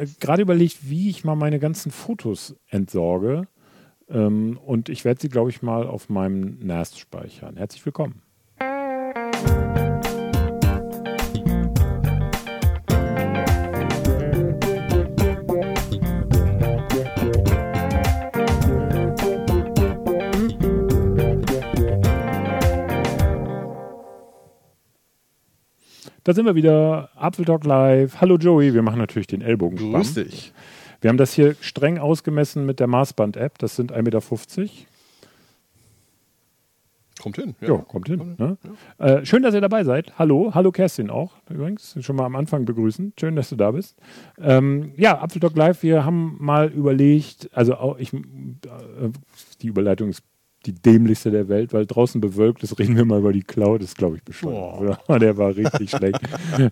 äh, gerade überlegt, wie ich mal meine ganzen Fotos entsorge. Ähm, und ich werde sie, glaube ich, mal auf meinem NAS speichern. Herzlich willkommen. Da sind wir wieder. Apfeltalk Live. Hallo Joey, wir machen natürlich den Ellbogen. Grüß dich. Wir haben das hier streng ausgemessen mit der Maßband-App. Das sind 1,50 Meter. Kommt hin. Ja, jo, kommt hin. Ne? Ja. Äh, schön, dass ihr dabei seid. Hallo, hallo Kerstin auch übrigens. Schon mal am Anfang begrüßen. Schön, dass du da bist. Ähm, ja, Apfeltalk Live, wir haben mal überlegt, also auch ich, äh, die Überleitung ist die dämlichste der Welt, weil draußen bewölkt ist, reden wir mal über die Cloud, ist glaube ich bescheuert. Oh. Der war richtig schlecht.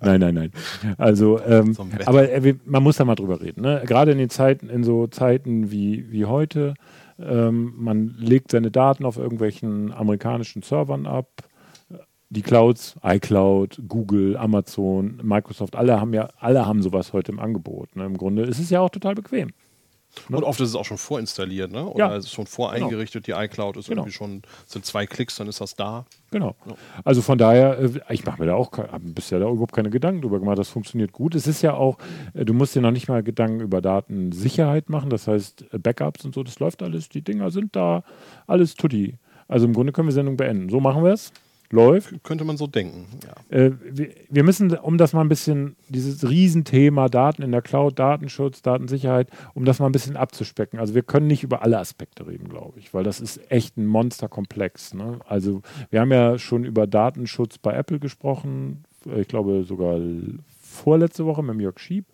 Nein, nein, nein. Also, ähm, aber äh, man muss da mal drüber reden. Ne? Gerade in den Zeiten, in so Zeiten wie, wie heute, ähm, man legt seine Daten auf irgendwelchen amerikanischen Servern ab. Die Clouds, iCloud, Google, Amazon, Microsoft, alle haben ja, alle haben sowas heute im Angebot. Ne? Im Grunde ist es ja auch total bequem. Ne? Und oft ist es auch schon vorinstalliert, ne? Oder ja. es ist schon voreingerichtet, genau. die iCloud ist genau. irgendwie schon, sind zwei Klicks, dann ist das da. Genau. Ja. Also von daher, äh, ich mache mir da auch bisher da überhaupt keine Gedanken drüber gemacht. Das funktioniert gut. Es ist ja auch, äh, du musst dir noch nicht mal Gedanken über Datensicherheit machen. Das heißt, äh, Backups und so, das läuft alles. Die Dinger sind da, alles tutti. Also im Grunde können wir Sendung beenden. So machen wir es läuft. Könnte man so denken. Ja. Äh, wir, wir, müssen, um das mal ein bisschen, dieses Riesenthema Daten in der Cloud, Datenschutz, Datensicherheit, um das mal ein bisschen abzuspecken. Also wir können nicht über alle Aspekte reden, glaube ich, weil das ist echt ein Monsterkomplex. Ne? Also wir haben ja schon über Datenschutz bei Apple gesprochen, ich glaube sogar vorletzte Woche mit Jörg Schieb.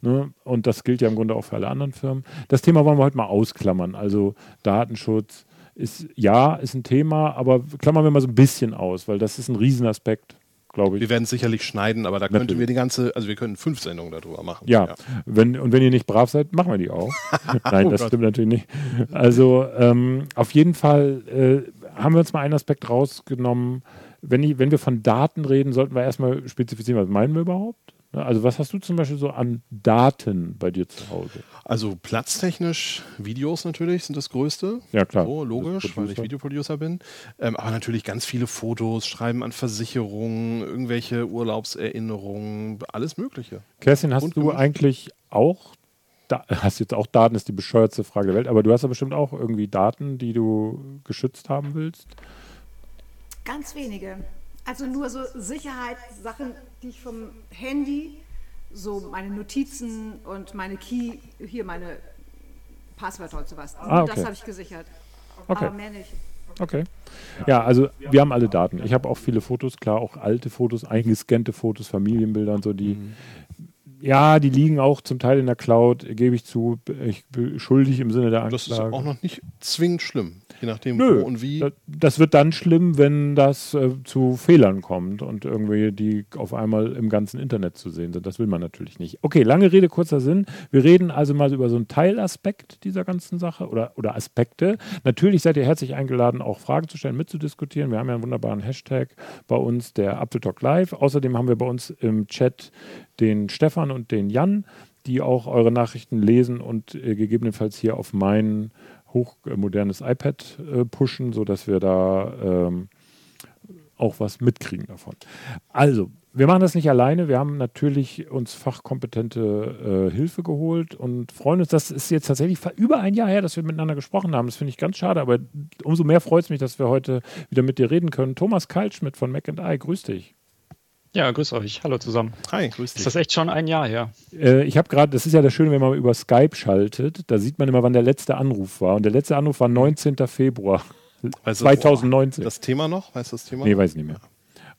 Ne? Und das gilt ja im Grunde auch für alle anderen Firmen. Das Thema wollen wir heute mal ausklammern. Also Datenschutz, ist ja, ist ein Thema, aber klammern wir mal so ein bisschen aus, weil das ist ein Riesenaspekt, glaube ich. Wir werden es sicherlich schneiden, aber da Natürlich. könnten wir die ganze, also wir können fünf Sendungen darüber machen. Ja, ja. Wenn, und wenn ihr nicht brav seid, machen wir die auch. Nein, oh das Gott. stimmt natürlich nicht. Also ähm, auf jeden Fall äh, haben wir uns mal einen Aspekt rausgenommen. Wenn, ich, wenn wir von Daten reden, sollten wir erstmal spezifizieren, was meinen wir überhaupt? Ne, also was hast du zum Beispiel so an Daten bei dir zu Hause? Also platztechnisch Videos natürlich sind das Größte. Ja klar. So, logisch, weil ich Videoproducer bin. Ähm, aber natürlich ganz viele Fotos, Schreiben an Versicherungen, irgendwelche Urlaubserinnerungen, alles Mögliche. Kerstin, hast Und du eigentlich auch, da, hast jetzt auch Daten, ist die bescheuertste Frage der Welt, aber du hast ja bestimmt auch irgendwie Daten, die du geschützt haben willst? Ganz wenige. Also nur so Sicherheitssachen, die ich vom Handy, so meine Notizen und meine Key, hier meine Passwörter und sowas. Ah, okay. Das habe ich gesichert. Okay. Aber mehr nicht. Okay. Ja, also wir haben alle Daten. Ich habe auch viele Fotos, klar, auch alte Fotos, eingescannte Fotos, Familienbilder und so, die, mhm ja, die liegen auch zum Teil in der Cloud, gebe ich zu. Ich schuldig im Sinne der Anklage. Das ist auch noch nicht zwingend schlimm, je nachdem Nö, wo und wie. Das, wird dann schlimm, wenn das äh, zu Fehlern kommt und irgendwie die auf einmal im ganzen Internet zu sehen sind. Das will man natürlich nicht. Okay, lange Rede, kurzer Sinn. Wir reden also mal über so einen Teilaspekt dieser ganzen Sache oder, oder Aspekte. Natürlich seid ihr herzlich eingeladen, auch Fragen zu stellen, mitzudiskutieren. Wir haben ja einen wunderbaren Hashtag bei uns, der Apfeltalk Live. Außerdem haben wir bei uns im Chat den Stefan und den Jan, die auch eure Nachrichten lesen und äh, gegebenenfalls hier auf mein hochmodernes iPad äh, pushen, sodass wir da ähm, auch was mitkriegen davon. Also, wir machen das nicht alleine. Wir haben natürlich uns fachkompetente äh, Hilfe geholt und freuen uns. Das ist jetzt tatsächlich über ein Jahr her, dass wir miteinander gesprochen haben. Das finde ich ganz schade, aber umso mehr freut es mich, dass wir heute wieder mit dir reden können. Thomas Kaltschmidt von Mac I, grüß dich. Ja, grüß euch. Hallo zusammen. Hi, grüß dich. Ist das echt schon ein Jahr her? Äh, ich habe gerade, das ist ja das Schöne, wenn man über Skype schaltet, da sieht man immer, wann der letzte Anruf war. Und der letzte Anruf war 19. Februar weißt 2019. Das Thema noch? Weißt du das Thema? Nee, weiß ich nicht mehr.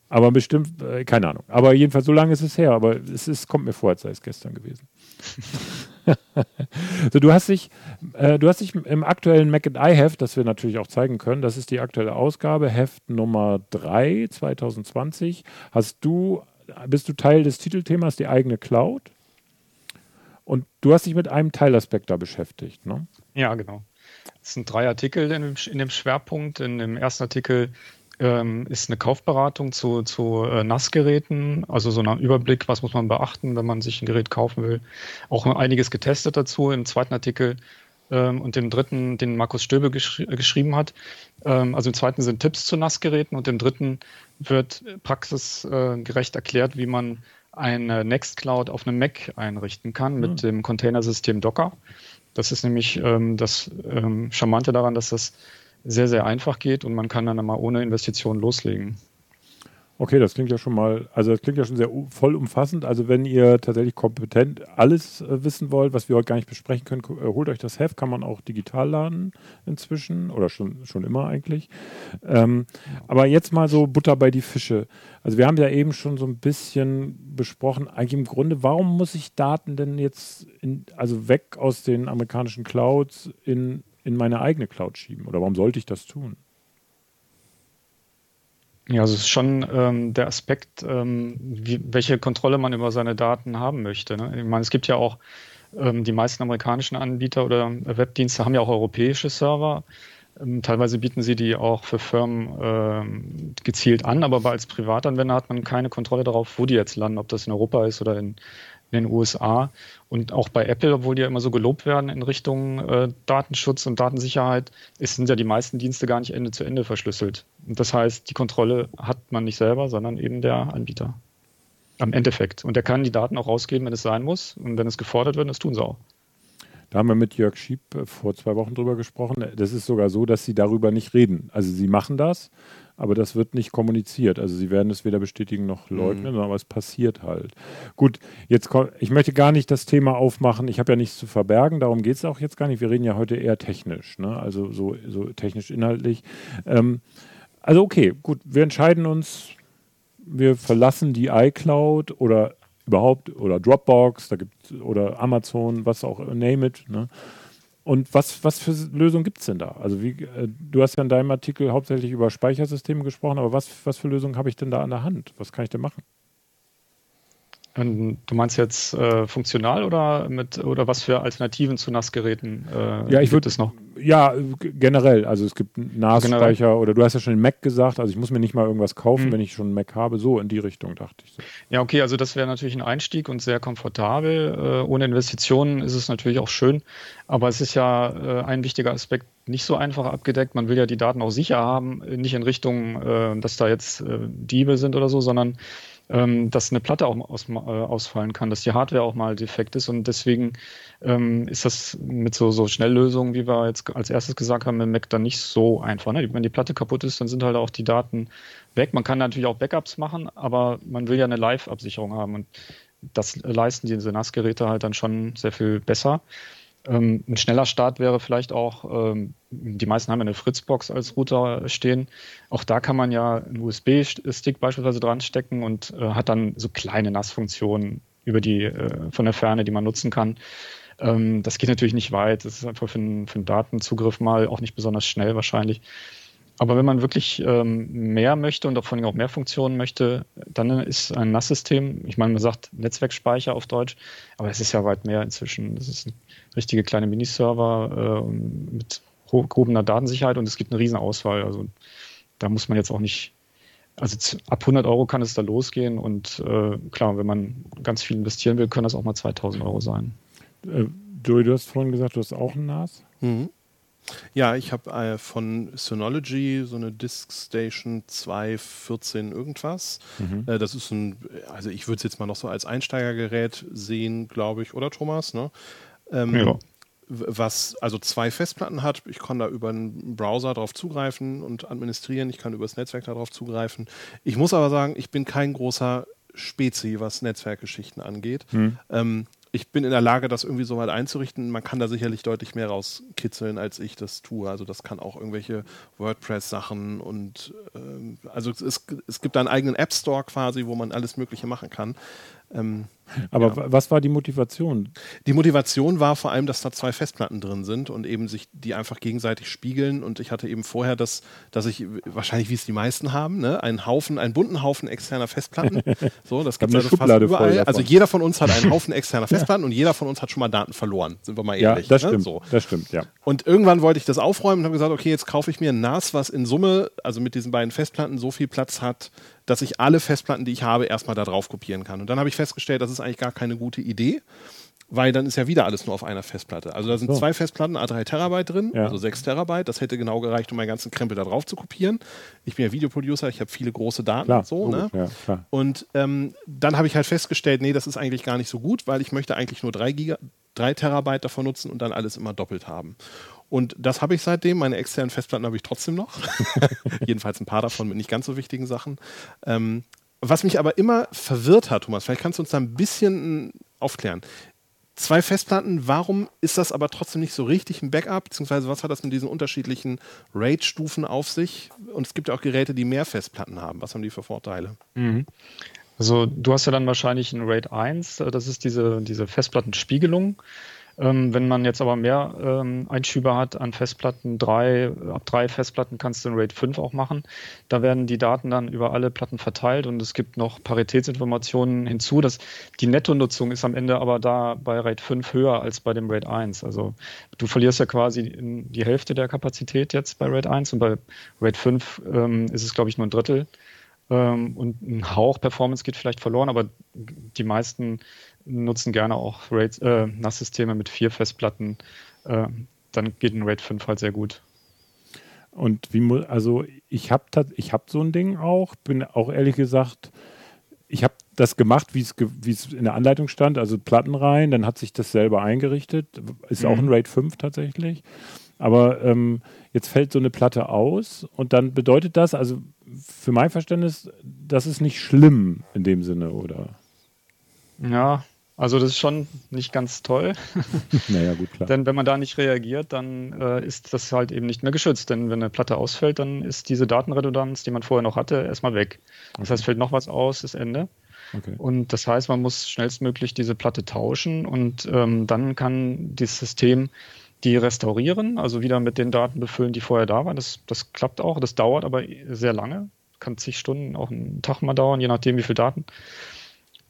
Aber bestimmt, äh, keine Ahnung. Aber jedenfalls, so lange ist es her. Aber es ist, kommt mir vor, als sei es gestern gewesen. so, du hast dich, äh, du hast dich im aktuellen Mac and I Heft, das wir natürlich auch zeigen können, das ist die aktuelle Ausgabe, Heft Nummer 3 2020, hast du, bist du Teil des Titelthemas die eigene Cloud? Und du hast dich mit einem Teilaspekt da beschäftigt, ne? Ja, genau. Es sind drei Artikel in dem, in dem Schwerpunkt. In dem ersten Artikel ähm, ist eine Kaufberatung zu, zu äh, NAS-Geräten, also so ein Überblick, was muss man beachten, wenn man sich ein Gerät kaufen will. Auch einiges getestet dazu im zweiten Artikel ähm, und dem dritten, den Markus Stöbe gesch geschrieben hat. Ähm, also im zweiten sind Tipps zu NAS-Geräten und im dritten wird praxisgerecht erklärt, wie man eine Nextcloud auf einem Mac einrichten kann mit mhm. dem Containersystem Docker. Das ist nämlich ähm, das ähm, Charmante daran, dass das sehr, sehr einfach geht und man kann dann mal ohne Investition loslegen. Okay, das klingt ja schon mal, also das klingt ja schon sehr vollumfassend. Also wenn ihr tatsächlich kompetent alles äh, wissen wollt, was wir heute gar nicht besprechen können, äh, holt euch das Heft, kann man auch digital laden inzwischen oder schon, schon immer eigentlich. Ähm, aber jetzt mal so Butter bei die Fische. Also wir haben ja eben schon so ein bisschen besprochen, eigentlich im Grunde, warum muss ich Daten denn jetzt, in, also weg aus den amerikanischen Clouds in, in meine eigene Cloud schieben? Oder warum sollte ich das tun? Ja, also es ist schon ähm, der Aspekt, ähm, wie, welche Kontrolle man über seine Daten haben möchte. Ne? Ich meine, es gibt ja auch ähm, die meisten amerikanischen Anbieter oder Webdienste haben ja auch europäische Server. Ähm, teilweise bieten sie die auch für Firmen ähm, gezielt an, aber als Privatanwender hat man keine Kontrolle darauf, wo die jetzt landen, ob das in Europa ist oder in, in den USA. Und auch bei Apple, obwohl die ja immer so gelobt werden in Richtung äh, Datenschutz und Datensicherheit, ist, sind ja die meisten Dienste gar nicht Ende zu Ende verschlüsselt. Und das heißt, die Kontrolle hat man nicht selber, sondern eben der Anbieter. Am Endeffekt. Und der kann die Daten auch rausgeben, wenn es sein muss. Und wenn es gefordert wird, das tun sie auch. Da haben wir mit Jörg Schieb äh, vor zwei Wochen drüber gesprochen. Das ist sogar so, dass sie darüber nicht reden. Also sie machen das, aber das wird nicht kommuniziert. Also sie werden es weder bestätigen noch mhm. leugnen, mhm. aber es passiert halt. Gut, jetzt ich möchte gar nicht das Thema aufmachen. Ich habe ja nichts zu verbergen, darum geht es auch jetzt gar nicht. Wir reden ja heute eher technisch, ne? also so, so technisch inhaltlich. Ähm, also okay, gut, wir entscheiden uns, wir verlassen die iCloud oder überhaupt oder Dropbox, da gibt oder Amazon, was auch, name it. Ne? Und was, was für Lösungen gibt es denn da? Also wie, äh, du hast ja in deinem Artikel hauptsächlich über Speichersysteme gesprochen, aber was, was für Lösungen habe ich denn da an der Hand? Was kann ich denn machen? Ähm, du meinst jetzt äh, funktional oder mit oder was für Alternativen zu NAS-Geräten äh, ja, ich gibt es noch? Ja, generell. Also es gibt NAS-Speicher oder du hast ja schon den Mac gesagt, also ich muss mir nicht mal irgendwas kaufen, mhm. wenn ich schon einen Mac habe. So in die Richtung dachte ich. So. Ja, okay, also das wäre natürlich ein Einstieg und sehr komfortabel. Äh, ohne Investitionen ist es natürlich auch schön, aber es ist ja äh, ein wichtiger Aspekt nicht so einfach abgedeckt. Man will ja die Daten auch sicher haben, nicht in Richtung, äh, dass da jetzt äh, Diebe sind oder so, sondern ähm, dass eine Platte auch aus, äh, ausfallen kann, dass die Hardware auch mal defekt ist und deswegen ähm, ist das mit so, so Schnelllösungen, wie wir jetzt als erstes gesagt haben, mit Mac dann nicht so einfach. Ne? Wenn die Platte kaputt ist, dann sind halt auch die Daten weg. Man kann natürlich auch Backups machen, aber man will ja eine Live-Absicherung haben und das leisten diese NAS-Geräte halt dann schon sehr viel besser. Ähm, ein schneller Start wäre vielleicht auch, ähm, die meisten haben eine Fritzbox als Router stehen. Auch da kann man ja einen USB-Stick beispielsweise dran stecken und äh, hat dann so kleine NAS-Funktionen über die, äh, von der Ferne, die man nutzen kann. Ähm, das geht natürlich nicht weit. Das ist einfach für einen, für einen Datenzugriff mal auch nicht besonders schnell wahrscheinlich. Aber wenn man wirklich ähm, mehr möchte und vor allem auch mehr Funktionen möchte, dann ist ein NAS-System, ich meine, man sagt Netzwerkspeicher auf Deutsch, aber es ist ja weit mehr inzwischen. Das ist ein richtige kleine Miniserver äh, mit gehobener Datensicherheit und es gibt eine riesen Auswahl. Also da muss man jetzt auch nicht, also ab 100 Euro kann es da losgehen und äh, klar, wenn man ganz viel investieren will, können das auch mal 2000 Euro sein. Äh, Joey, du hast vorhin gesagt, du hast auch ein NAS? Mhm. Ja, ich habe äh, von Synology so eine Disk Station 214 irgendwas. Mhm. Äh, das ist ein, also ich würde es jetzt mal noch so als Einsteigergerät sehen, glaube ich, oder Thomas? Ne? Ähm, ja. Was also zwei Festplatten hat. Ich kann da über einen Browser drauf zugreifen und administrieren. Ich kann über das Netzwerk darauf zugreifen. Ich muss aber sagen, ich bin kein großer Spezi, was Netzwerkgeschichten angeht. Mhm. Ähm, ich bin in der Lage, das irgendwie so weit einzurichten. Man kann da sicherlich deutlich mehr rauskitzeln, als ich das tue. Also das kann auch irgendwelche WordPress-Sachen und ähm, also es, es, gibt da einen eigenen App Store quasi, wo man alles Mögliche machen kann. Ähm, Aber ja. was war die Motivation? Die Motivation war vor allem, dass da zwei Festplatten drin sind und eben sich die einfach gegenseitig spiegeln. Und ich hatte eben vorher das, dass ich wahrscheinlich, wie es die meisten haben, ne, einen Haufen, einen bunten Haufen externer Festplatten. So, das gibt es also fast überall. Also jeder von uns hat einen Haufen externer Festplatten ja. und jeder von uns hat schon mal Daten verloren. Sind wir mal ehrlich. Ja, das ne? stimmt. So. Das stimmt, ja. Und irgendwann wollte ich das aufräumen und habe gesagt, okay, jetzt kaufe ich mir ein NAS, was in Summe, also mit diesen beiden Festplatten, so viel Platz hat, dass ich alle Festplatten, die ich habe, erstmal da drauf kopieren kann. Und dann habe ich festgestellt, das ist eigentlich gar keine gute Idee, weil dann ist ja wieder alles nur auf einer Festplatte. Also da sind so. zwei Festplatten, A3 Terabyte drin, ja. also 6 Terabyte. Das hätte genau gereicht, um meinen ganzen Krempel da drauf zu kopieren. Ich bin ja Videoproducer, ich habe viele große Daten klar, so. Ne? Ja, und ähm, dann habe ich halt festgestellt, nee, das ist eigentlich gar nicht so gut, weil ich möchte eigentlich nur 3 Giga, 3 Terabyte davon nutzen und dann alles immer doppelt haben. Und das habe ich seitdem. Meine externen Festplatten habe ich trotzdem noch. Jedenfalls ein paar davon mit nicht ganz so wichtigen Sachen. Ähm, was mich aber immer verwirrt hat, Thomas, vielleicht kannst du uns da ein bisschen aufklären. Zwei Festplatten, warum ist das aber trotzdem nicht so richtig ein Backup? Beziehungsweise was hat das mit diesen unterschiedlichen RAID-Stufen auf sich? Und es gibt ja auch Geräte, die mehr Festplatten haben. Was haben die für Vorteile? Mhm. Also du hast ja dann wahrscheinlich ein RAID 1, das ist diese, diese Festplattenspiegelung. Ähm, wenn man jetzt aber mehr ähm, Einschübe hat an Festplatten, drei, ab drei Festplatten kannst du ein RAID 5 auch machen. Da werden die Daten dann über alle Platten verteilt und es gibt noch Paritätsinformationen hinzu. Dass die Nettonutzung ist am Ende aber da bei RAID 5 höher als bei dem RAID 1. Also du verlierst ja quasi die Hälfte der Kapazität jetzt bei RAID 1 und bei RAID 5 ähm, ist es, glaube ich, nur ein Drittel. Ähm, und ein Hauch Performance geht vielleicht verloren, aber die meisten nutzen gerne auch RAID, äh, NAS-Systeme mit vier Festplatten. Äh, dann geht ein RAID 5 halt sehr gut. Und wie muss, also ich habe ich hab so ein Ding auch, bin auch ehrlich gesagt, ich habe das gemacht, wie es in der Anleitung stand, also Platten rein, dann hat sich das selber eingerichtet, ist mhm. auch ein RAID 5 tatsächlich. Aber ähm, jetzt fällt so eine Platte aus und dann bedeutet das, also für mein Verständnis, das ist nicht schlimm in dem Sinne, oder? Ja, also das ist schon nicht ganz toll. naja, gut, klar. denn wenn man da nicht reagiert, dann äh, ist das halt eben nicht mehr geschützt. Denn wenn eine Platte ausfällt, dann ist diese Datenredundanz, die man vorher noch hatte, erstmal weg. Das heißt, fällt noch was aus, ist Ende. Okay. Und das heißt, man muss schnellstmöglich diese Platte tauschen und ähm, dann kann das System die restaurieren, also wieder mit den Daten befüllen, die vorher da waren. Das, das klappt auch, das dauert aber sehr lange, kann zig Stunden, auch einen Tag mal dauern, je nachdem, wie viele Daten.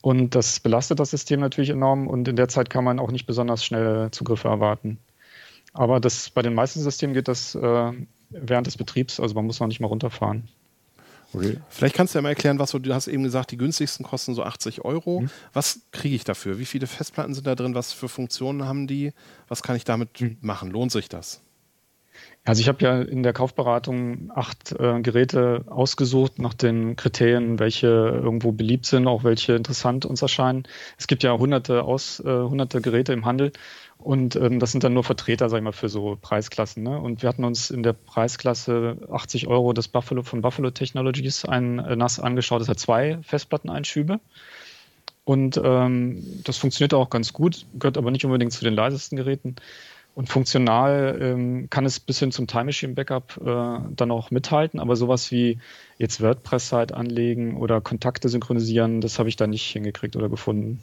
Und das belastet das System natürlich enorm und in der Zeit kann man auch nicht besonders schnelle Zugriffe erwarten. Aber das, bei den meisten Systemen geht das äh, während des Betriebs, also man muss noch nicht mal runterfahren. Okay. Vielleicht kannst du ja mal erklären, was du, du hast eben gesagt, die günstigsten kosten so 80 Euro. Mhm. Was kriege ich dafür? Wie viele Festplatten sind da drin? Was für Funktionen haben die? Was kann ich damit mhm. machen? Lohnt sich das? Also ich habe ja in der Kaufberatung acht äh, Geräte ausgesucht nach den Kriterien, welche irgendwo beliebt sind, auch welche interessant uns erscheinen. Es gibt ja hunderte aus äh, hunderte Geräte im Handel und ähm, das sind dann nur Vertreter, sag ich mal, für so Preisklassen. Ne? Und wir hatten uns in der Preisklasse 80 Euro das Buffalo von Buffalo Technologies ein äh, NAS angeschaut. Das hat zwei Festplatteneinschübe. Und ähm, das funktioniert auch ganz gut, gehört aber nicht unbedingt zu den leisesten Geräten. Und funktional ähm, kann es bis hin zum Time Machine Backup äh, dann auch mithalten, aber sowas wie jetzt WordPress-Site anlegen oder Kontakte synchronisieren, das habe ich da nicht hingekriegt oder gefunden.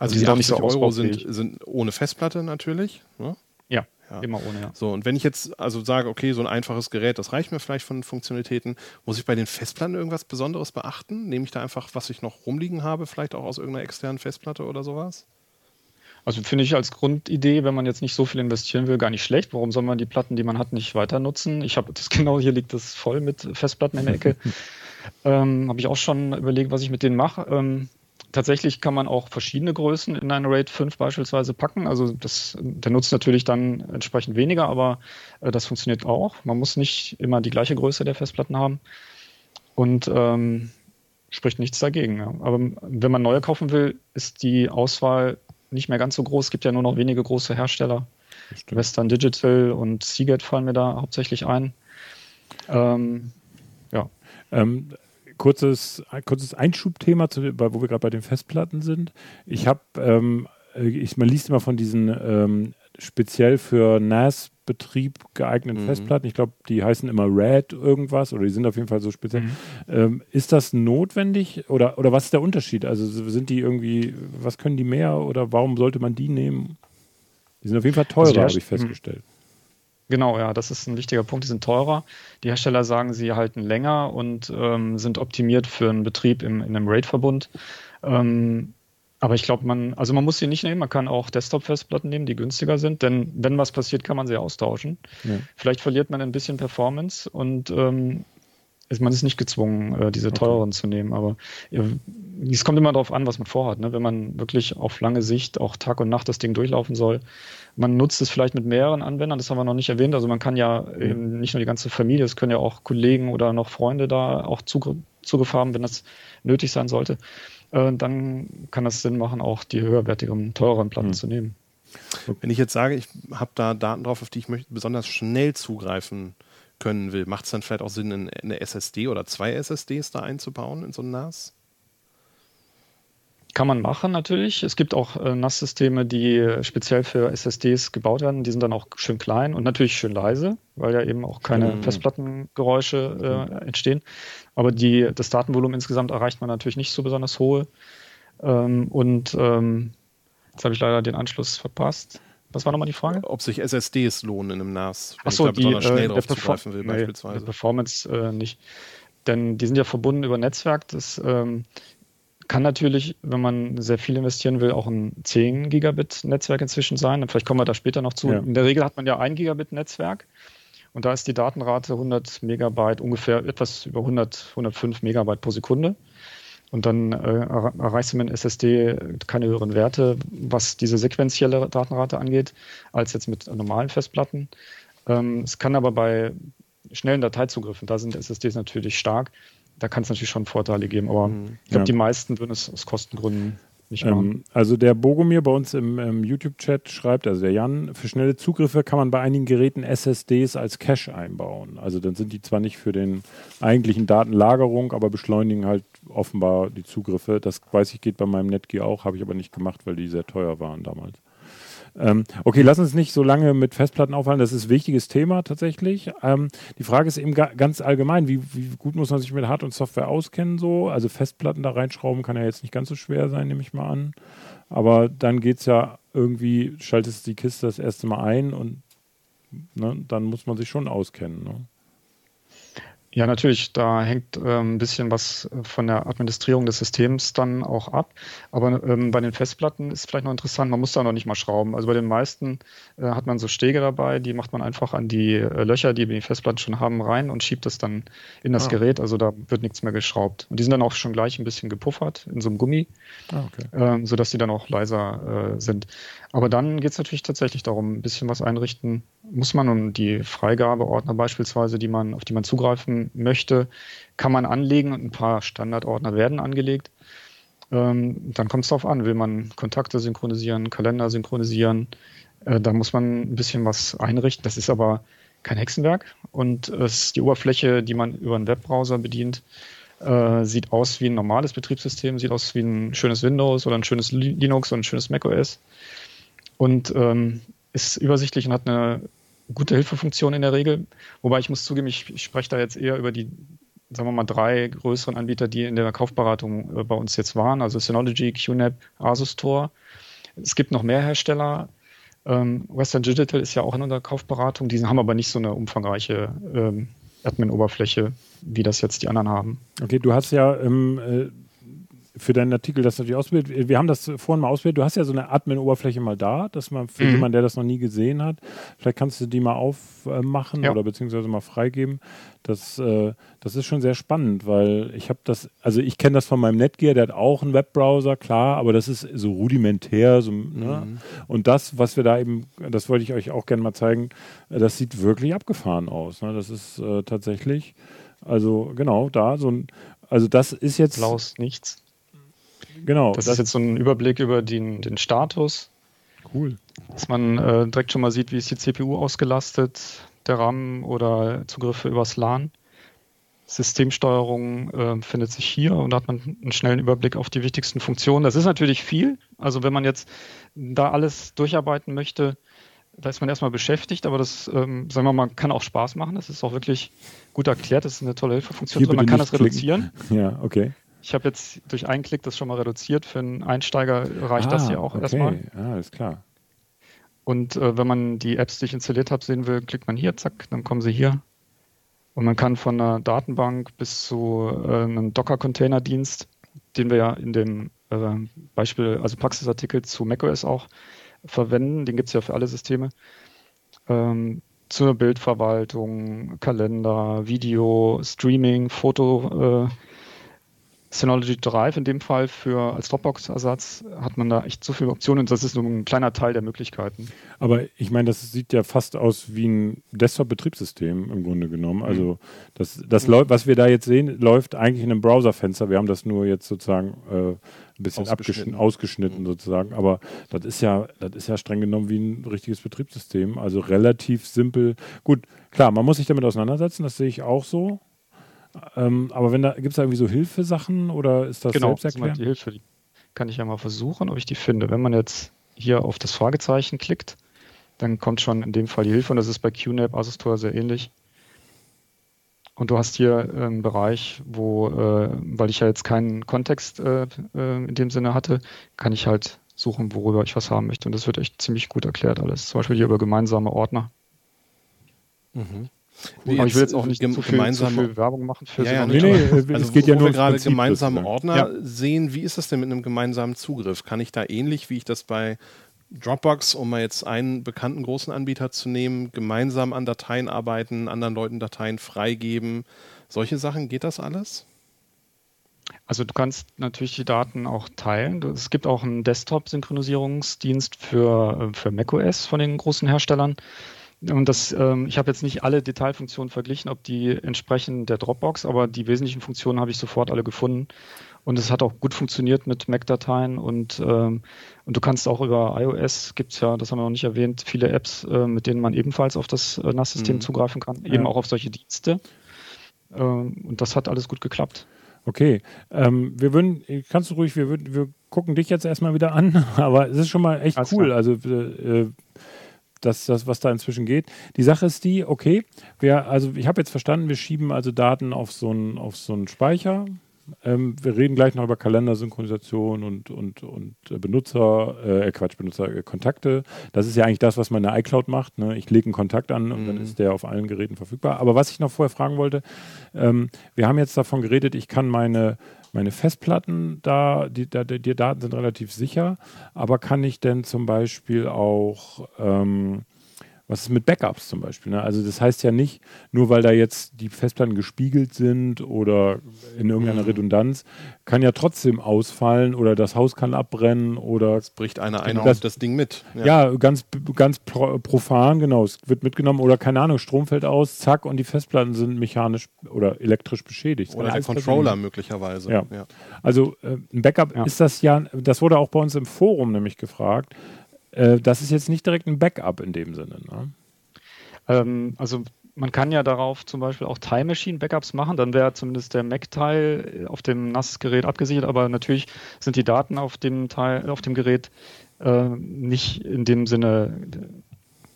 Also die, die 80 so Euro sind, sind ohne Festplatte natürlich. Ne? Ja, ja, immer ohne, ja. So, und wenn ich jetzt also sage, okay, so ein einfaches Gerät, das reicht mir vielleicht von Funktionalitäten, muss ich bei den Festplatten irgendwas Besonderes beachten? Nehme ich da einfach, was ich noch rumliegen habe, vielleicht auch aus irgendeiner externen Festplatte oder sowas? Also finde ich als Grundidee, wenn man jetzt nicht so viel investieren will, gar nicht schlecht. Warum soll man die Platten, die man hat, nicht weiter nutzen? Ich habe das genau, hier liegt das voll mit Festplatten in der Ecke. ähm, habe ich auch schon überlegt, was ich mit denen mache. Ähm, tatsächlich kann man auch verschiedene Größen in eine RAID 5 beispielsweise packen. Also das, der nutzt natürlich dann entsprechend weniger, aber äh, das funktioniert auch. Man muss nicht immer die gleiche Größe der Festplatten haben. Und ähm, spricht nichts dagegen. Ja. Aber wenn man neue kaufen will, ist die Auswahl nicht mehr ganz so groß. Es gibt ja nur noch wenige große Hersteller. Western Digital und Seagate fallen mir da hauptsächlich ein. Ähm, ja. Ähm, kurzes, kurzes Einschubthema, zu, wo wir gerade bei den Festplatten sind. Ich habe, ähm, ich, man liest immer von diesen ähm, speziell für NAS-Betrieb geeigneten mhm. Festplatten. Ich glaube, die heißen immer RAID irgendwas oder die sind auf jeden Fall so speziell. Mhm. Ähm, ist das notwendig oder, oder was ist der Unterschied? Also sind die irgendwie, was können die mehr oder warum sollte man die nehmen? Die sind auf jeden Fall teurer, also habe ich festgestellt. Genau, ja, das ist ein wichtiger Punkt. Die sind teurer. Die Hersteller sagen, sie halten länger und ähm, sind optimiert für einen Betrieb im, in einem RAID-Verbund. Ähm, aber ich glaube, man, also man muss sie nicht nehmen, man kann auch Desktop-Festplatten nehmen, die günstiger sind, denn wenn was passiert, kann man sie austauschen. Ja. Vielleicht verliert man ein bisschen Performance und ähm, ist, man ist nicht gezwungen, äh, diese okay. teureren zu nehmen. Aber es kommt immer darauf an, was man vorhat. Ne? Wenn man wirklich auf lange Sicht auch Tag und Nacht das Ding durchlaufen soll, man nutzt es vielleicht mit mehreren Anwendern, das haben wir noch nicht erwähnt. Also man kann ja eben nicht nur die ganze Familie, es können ja auch Kollegen oder noch Freunde da auch Zugriff, Zugriff haben, wenn das nötig sein sollte. Äh, dann kann das Sinn machen, auch die höherwertigen, teureren Platten mhm. zu nehmen. Wenn ich jetzt sage, ich habe da Daten drauf, auf die ich möchte besonders schnell zugreifen können will, macht es dann vielleicht auch Sinn, eine SSD oder zwei SSDs da einzubauen in so ein NAS? Kann man machen natürlich. Es gibt auch äh, NAS-Systeme, die speziell für SSDs gebaut werden. Die sind dann auch schön klein und natürlich schön leise, weil ja eben auch keine mhm. Festplattengeräusche äh, entstehen. Aber die, das Datenvolumen insgesamt erreicht man natürlich nicht so besonders hohe. Ähm, und ähm, jetzt habe ich leider den Anschluss verpasst. Was war nochmal die Frage? Ob sich SSDs lohnen in einem NAS, wenn Achso, ich da besonders schnell äh, drauf zugreifen will, nee, beispielsweise. Performance äh, nicht. Denn die sind ja verbunden über Netzwerk. Das ähm, kann natürlich, wenn man sehr viel investieren will, auch ein 10 Gigabit Netzwerk inzwischen sein. Vielleicht kommen wir da später noch zu. Ja. In der Regel hat man ja ein Gigabit Netzwerk. Und da ist die Datenrate 100 Megabyte, ungefähr etwas über 100, 105 Megabyte pro Sekunde. Und dann äh, erreichst du mit SSD keine höheren Werte, was diese sequentielle Datenrate angeht, als jetzt mit normalen Festplatten. Ähm, es kann aber bei schnellen Dateizugriffen, da sind SSDs natürlich stark, da kann es natürlich schon Vorteile geben, aber mhm. ich glaube, ja. die meisten würden es aus Kostengründen ähm, also der Bogomir bei uns im, im YouTube-Chat schreibt, also der Jan, für schnelle Zugriffe kann man bei einigen Geräten SSDs als Cache einbauen. Also dann sind die zwar nicht für den eigentlichen Datenlagerung, aber beschleunigen halt offenbar die Zugriffe. Das weiß ich, geht bei meinem Netgear auch, habe ich aber nicht gemacht, weil die sehr teuer waren damals. Ähm, okay, lass uns nicht so lange mit Festplatten aufhalten. Das ist ein wichtiges Thema tatsächlich. Ähm, die Frage ist eben ga ganz allgemein, wie, wie, gut muss man sich mit Hard- und Software auskennen so? Also Festplatten da reinschrauben kann ja jetzt nicht ganz so schwer sein, nehme ich mal an. Aber dann geht es ja irgendwie, schaltest die Kiste das erste Mal ein und ne, dann muss man sich schon auskennen. Ne? Ja, natürlich, da hängt ähm, ein bisschen was von der Administrierung des Systems dann auch ab. Aber ähm, bei den Festplatten ist vielleicht noch interessant, man muss da noch nicht mal schrauben. Also bei den meisten äh, hat man so Stege dabei, die macht man einfach an die äh, Löcher, die wir die Festplatten schon haben, rein und schiebt das dann in das ah. Gerät. Also da wird nichts mehr geschraubt. Und die sind dann auch schon gleich ein bisschen gepuffert in so einem Gummi, ah, okay. ähm, sodass die dann auch leiser äh, sind. Aber dann geht es natürlich tatsächlich darum, ein bisschen was einrichten muss man und die Freigabeordner beispielsweise, die man, auf die man zugreifen möchte, kann man anlegen und ein paar Standardordner werden angelegt. Ähm, dann kommt es darauf an, will man Kontakte synchronisieren, Kalender synchronisieren, äh, da muss man ein bisschen was einrichten. Das ist aber kein Hexenwerk und es die Oberfläche, die man über einen Webbrowser bedient, äh, sieht aus wie ein normales Betriebssystem, sieht aus wie ein schönes Windows oder ein schönes Linux oder ein schönes macOS und ähm, ist übersichtlich und hat eine gute Hilfefunktion in der Regel. Wobei ich muss zugeben, ich, ich spreche da jetzt eher über die, sagen wir mal, drei größeren Anbieter, die in der Kaufberatung äh, bei uns jetzt waren, also Synology, QNAP, Asus Tor. Es gibt noch mehr Hersteller. Ähm, Western Digital ist ja auch in unserer Kaufberatung. Die haben aber nicht so eine umfangreiche ähm, Admin-Oberfläche, wie das jetzt die anderen haben. Okay, du hast ja ähm, äh, für deinen Artikel das natürlich ausprobiert. Wir haben das vorhin mal ausprobiert. Du hast ja so eine Admin-Oberfläche mal da, dass man für mhm. jemanden, der das noch nie gesehen hat, vielleicht kannst du die mal aufmachen ja. oder beziehungsweise mal freigeben. Das, äh, das ist schon sehr spannend, weil ich habe das, also ich kenne das von meinem Netgear, der hat auch einen Webbrowser, klar, aber das ist so rudimentär. So, ne? mhm. Und das, was wir da eben, das wollte ich euch auch gerne mal zeigen, das sieht wirklich abgefahren aus. Ne? Das ist äh, tatsächlich, also genau, da so ein, also das ist jetzt. Blaus nichts. Genau. Das, das, ist jetzt so ein Überblick über den, den Status. Cool. Dass man äh, direkt schon mal sieht, wie ist die CPU ausgelastet, der RAM oder Zugriffe übers LAN. Systemsteuerung äh, findet sich hier und da hat man einen schnellen Überblick auf die wichtigsten Funktionen. Das ist natürlich viel. Also wenn man jetzt da alles durcharbeiten möchte, da ist man erstmal beschäftigt, aber das, ähm, sagen wir mal, kann auch Spaß machen. Das ist auch wirklich gut erklärt. Das ist eine tolle Hilfefunktion. Hier man kann das klicken. reduzieren. Ja, okay. Ich habe jetzt durch einen Klick das schon mal reduziert. Für einen Einsteiger reicht ah, das hier auch okay. erstmal. Ah, ist klar. Und äh, wenn man die Apps, die ich installiert habe, sehen will, klickt man hier, zack, dann kommen sie hier. Und man kann von einer Datenbank bis zu äh, einem Docker-Container-Dienst, den wir ja in dem äh, Beispiel, also Praxisartikel zu macOS auch verwenden, den gibt es ja für alle Systeme, ähm, zur Bildverwaltung, Kalender, Video, Streaming, Foto, äh, Synology Drive in dem Fall für als Dropbox-Ersatz hat man da echt so viele Optionen und das ist nur ein kleiner Teil der Möglichkeiten. Aber ich meine, das sieht ja fast aus wie ein Desktop-Betriebssystem im Grunde genommen. Also das, das Mhm. läuft, was wir da jetzt sehen, läuft eigentlich in einem Browserfenster. Wir haben das nur jetzt sozusagen äh, ein bisschen Ausgeschnitten. abgeschnitten, ausgeschnitten Mhm. sozusagen. Aber das ist ja, das ist ja streng genommen wie ein richtiges Betriebssystem. Also relativ simpel. Gut, klar, man muss sich damit auseinandersetzen, das sehe ich auch so. Ähm, aber wenn da gibt es da irgendwie so Hilfesachen oder ist das genau, selbsterklärend? die Hilfe. Die kann ich ja mal versuchen, ob ich die finde. Wenn man jetzt hier auf das Fragezeichen klickt, dann kommt schon in dem Fall die Hilfe und das ist bei QNAP, Asus Tor sehr ähnlich. Und du hast hier einen Bereich, wo, äh, weil ich ja jetzt keinen Kontext äh, äh, in dem Sinne hatte, kann ich halt suchen, worüber ich was haben möchte. Und das wird echt ziemlich gut erklärt alles. Zum Beispiel hier über gemeinsame Ordner. Mhm. Aber ich will jetzt auch nicht gem- zu, viel, zu gemeinsame- viel Werbung machen für Ja, ja. Nee, nee, also es geht ja wo nur wir ums gerade gemeinsame. Ordner Ja. sehen. Wie ist das denn mit einem gemeinsamen Zugriff? Kann ich da ähnlich, wie ich das bei Dropbox, um mal jetzt einen bekannten großen Anbieter zu nehmen, gemeinsam an Dateien arbeiten, anderen Leuten Dateien freigeben? Solche Sachen, geht das alles? Also du kannst natürlich die Daten auch teilen. Es gibt auch einen Desktop-Synchronisierungsdienst für, äh, für macOS von den großen Herstellern. Und das, ähm, ich habe jetzt nicht alle Detailfunktionen verglichen, ob die entsprechen der Dropbox, aber die wesentlichen Funktionen habe ich sofort alle gefunden. Und es hat auch gut funktioniert mit Mac-Dateien und, ähm, und du kannst auch über iOS, gibt's ja, das haben wir noch nicht erwähnt, viele Apps, äh, mit denen man ebenfalls auf das äh, NAS-System Mhm. zugreifen kann, Ja. eben auch auf solche Dienste. Ähm, und das hat alles gut geklappt. Okay, ähm, wir würden, kannst du ruhig, wir, würden, wir gucken dich jetzt erstmal wieder an, aber es ist schon mal echt Alles cool, also äh, das, das, was da inzwischen geht. Die Sache ist die, okay, wir, also ich habe jetzt verstanden, wir schieben also Daten auf so einen auf so einen Speicher. Ähm, wir reden gleich noch über Kalendersynchronisation und, und, und äh, Benutzer, äh, Quatsch, Benutzer, äh, Kontakte. Das ist ja eigentlich das, was man in der iCloud macht. Ne? Ich lege einen Kontakt an und dann Mhm. ist der auf allen Geräten verfügbar. Aber was ich noch vorher fragen wollte, ähm, wir haben jetzt davon geredet, ich kann meine, meine Festplatten da die, die, die Daten sind relativ sicher, aber kann ich denn zum Beispiel auch, ähm, was ist mit Backups zum Beispiel? Ne? Also das heißt ja nicht, nur weil da jetzt die Festplatten gespiegelt sind oder in irgendeiner Mhm. Redundanz, kann ja trotzdem ausfallen oder das Haus kann abbrennen oder Jetzt bricht einer ein Das- und nimmt das Ding mit. ja, ganz, ganz pro, profan, genau. Es wird mitgenommen oder keine Ahnung, Strom fällt aus, zack, und die Festplatten sind mechanisch oder elektrisch beschädigt. Das Oder der Controller möglicherweise. Ja. Also äh, ein Backup Ja. ist das ja, das wurde auch bei uns im Forum nämlich gefragt. Äh, das ist jetzt nicht direkt ein Backup in dem Sinne. Ne? Ähm, also man kann ja darauf zum Beispiel auch Time Machine Backups machen, dann wäre zumindest der Mac-Teil auf dem NAS-Gerät abgesichert, aber natürlich sind die Daten auf dem Teil, auf dem Gerät äh, nicht in dem Sinne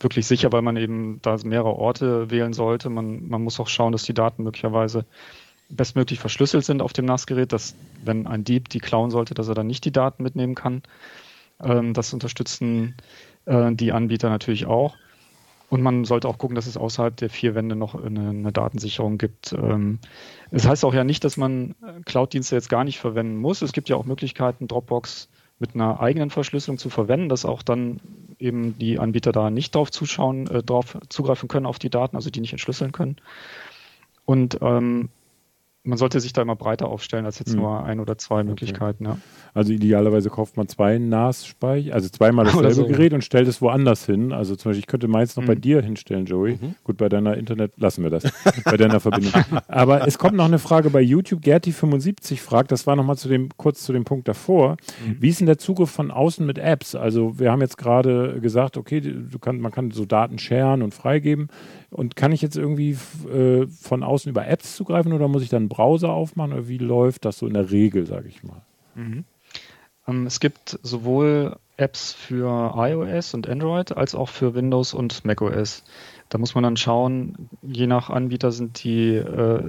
wirklich sicher, weil man eben da mehrere Orte wählen sollte. Man, man muss auch schauen, dass die Daten möglicherweise bestmöglich verschlüsselt sind auf dem NAS-Gerät, dass wenn ein Dieb die klauen sollte, dass er dann nicht die Daten mitnehmen kann. Ähm, das unterstützen äh, die Anbieter natürlich auch. Und man sollte auch gucken, dass es außerhalb der vier Wände noch eine, eine Datensicherung gibt. Ähm, Es heißt auch ja nicht, dass man äh, Cloud-Dienste jetzt gar nicht verwenden muss. Es gibt ja auch Möglichkeiten, Dropbox mit einer eigenen Verschlüsselung zu verwenden, dass auch dann eben die Anbieter da nicht drauf zuschauen, äh, drauf zugreifen können auf die Daten, also die nicht entschlüsseln können. Und ähm, man sollte sich da immer breiter aufstellen als jetzt Hm. nur ein oder zwei Möglichkeiten. Ja. Also idealerweise kauft man zwei NAS-Speicher, also zweimal dasselbe so, ja. Gerät und stellt es woanders hin. Also zum Beispiel, ich könnte meins noch bei Mhm. dir hinstellen, Joey. Mhm. Gut, bei deiner Internet lassen wir das. bei deiner Verbindung. Aber es kommt noch eine Frage bei YouTube. Gerti75 fragt, das war nochmal zu dem, kurz zu dem Punkt davor. Mhm. Wie ist denn der Zugriff von außen mit Apps? Also wir haben jetzt gerade gesagt, okay, du kann, man kann so Daten sharen und freigeben. Und kann ich jetzt irgendwie äh, von außen über Apps zugreifen oder muss ich dann einen Browser aufmachen oder wie läuft das so in der Regel, sage ich mal? Mhm. Ähm, es gibt sowohl Apps für iOS und Android als auch für Windows und macOS. Da muss man dann schauen, je nach Anbieter sind die äh,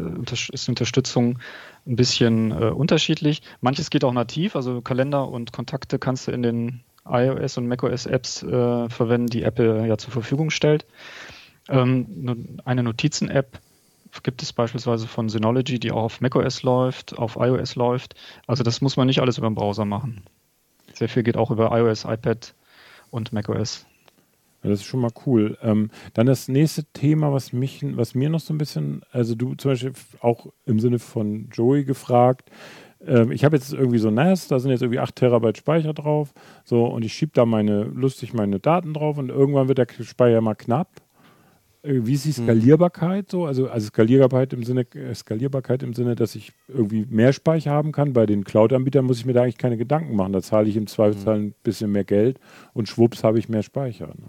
ist die Unterstützung ein bisschen äh, unterschiedlich. Manches geht auch nativ, also Kalender und Kontakte kannst du in den iOS und macOS Apps äh, verwenden, die Apple ja zur Verfügung stellt. Ähm, eine Notizen-App gibt es beispielsweise von Synology, die auch auf macOS läuft, auf iOS läuft. Also das muss man nicht alles über den Browser machen. Sehr viel geht auch über iOS, iPad und macOS. Das ist schon mal cool. Ähm, dann das nächste Thema, was mich, was mir noch so ein bisschen, also du zum Beispiel auch im Sinne von Joey gefragt, ähm, ich habe jetzt irgendwie so NAS, da sind jetzt irgendwie 8 Terabyte Speicher drauf, so und ich schiebe da meine, lustig meine Daten drauf und irgendwann wird der Speicher mal knapp wie ist die hm. Skalierbarkeit so? Also, also Skalierbarkeit im Sinne, äh, Skalierbarkeit im Sinne, dass ich irgendwie mehr Speicher haben kann. Bei den Cloud-Anbietern muss ich mir da eigentlich keine Gedanken machen. Da zahle ich im Zweifelsfall hm. ein bisschen mehr Geld und schwupps habe ich mehr Speicher. Ne?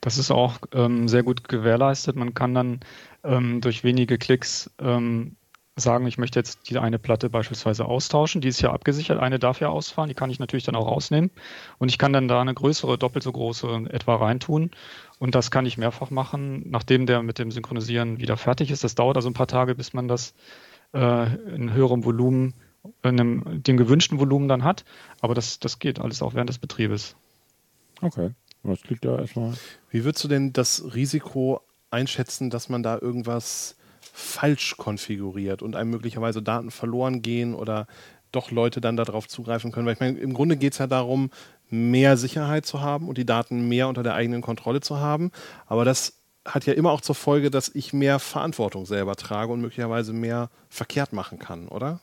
Das ist auch ähm, sehr gut gewährleistet. Man kann dann ähm, durch wenige Klicks ähm, sagen, ich möchte jetzt die eine Platte beispielsweise austauschen. Die ist ja abgesichert, eine darf ja ausfallen, die kann ich natürlich dann auch rausnehmen. Und ich kann dann da eine größere, doppelt so große etwa reintun. Und das kann ich mehrfach machen, nachdem der mit dem Synchronisieren wieder fertig ist. Das dauert also ein paar Tage, bis man das äh, in höherem Volumen, in einem, dem gewünschten Volumen dann hat. Aber das, das geht alles auch während des Betriebes. Okay, das klingt ja erstmal. Wie würdest du denn das Risiko einschätzen, dass man da irgendwas falsch konfiguriert und einem möglicherweise Daten verloren gehen oder doch Leute dann darauf zugreifen können. Weil ich meine, im Grunde geht es ja darum, mehr Sicherheit zu haben und die Daten mehr unter der eigenen Kontrolle zu haben. Aber das hat ja immer auch zur Folge, dass ich mehr Verantwortung selber trage und möglicherweise mehr verkehrt machen kann, oder?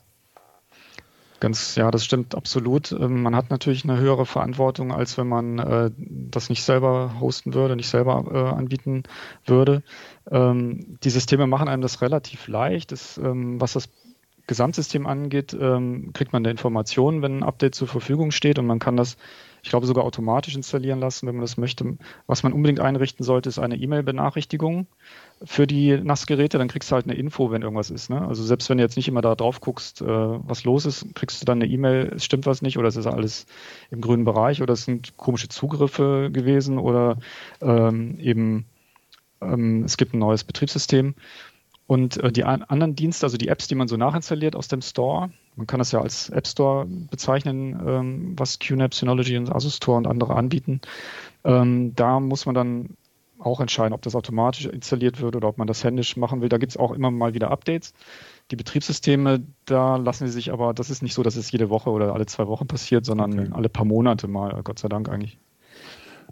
Ganz, ja, das stimmt absolut. Ähm, man hat natürlich eine höhere Verantwortung, als wenn man äh, das nicht selber hosten würde, nicht selber äh, anbieten würde. Ähm, die Systeme machen einem das relativ leicht. Das, ähm, was das Gesamtsystem angeht, ähm, kriegt man eine Information, wenn ein Update zur Verfügung steht und man kann das ich glaube, sogar automatisch installieren lassen, wenn man das möchte. Was man unbedingt einrichten sollte, ist eine E-Mail-Benachrichtigung für die NAS-Geräte. Dann kriegst du halt eine Info, wenn irgendwas ist. Ne? Also selbst wenn du jetzt nicht immer da drauf guckst, äh, was los ist, kriegst du dann eine E-Mail, es stimmt was nicht oder es ist alles im grünen Bereich oder es sind komische Zugriffe gewesen oder ähm, eben ähm, es gibt ein neues Betriebssystem. Und äh, die an anderen Dienste, also die Apps, die man so nachinstalliert aus dem Store, man kann das ja als App Store bezeichnen, ähm, was QNAP, Synology und Asus Store und andere anbieten. Ähm, da muss man dann auch entscheiden, ob das automatisch installiert wird oder ob man das händisch machen will. Da gibt es auch immer mal wieder Updates. Die Betriebssysteme, da lassen sie sich aber, das ist nicht so, dass es jede Woche oder alle zwei Wochen passiert, sondern okay. alle paar Monate mal, Gott sei Dank eigentlich.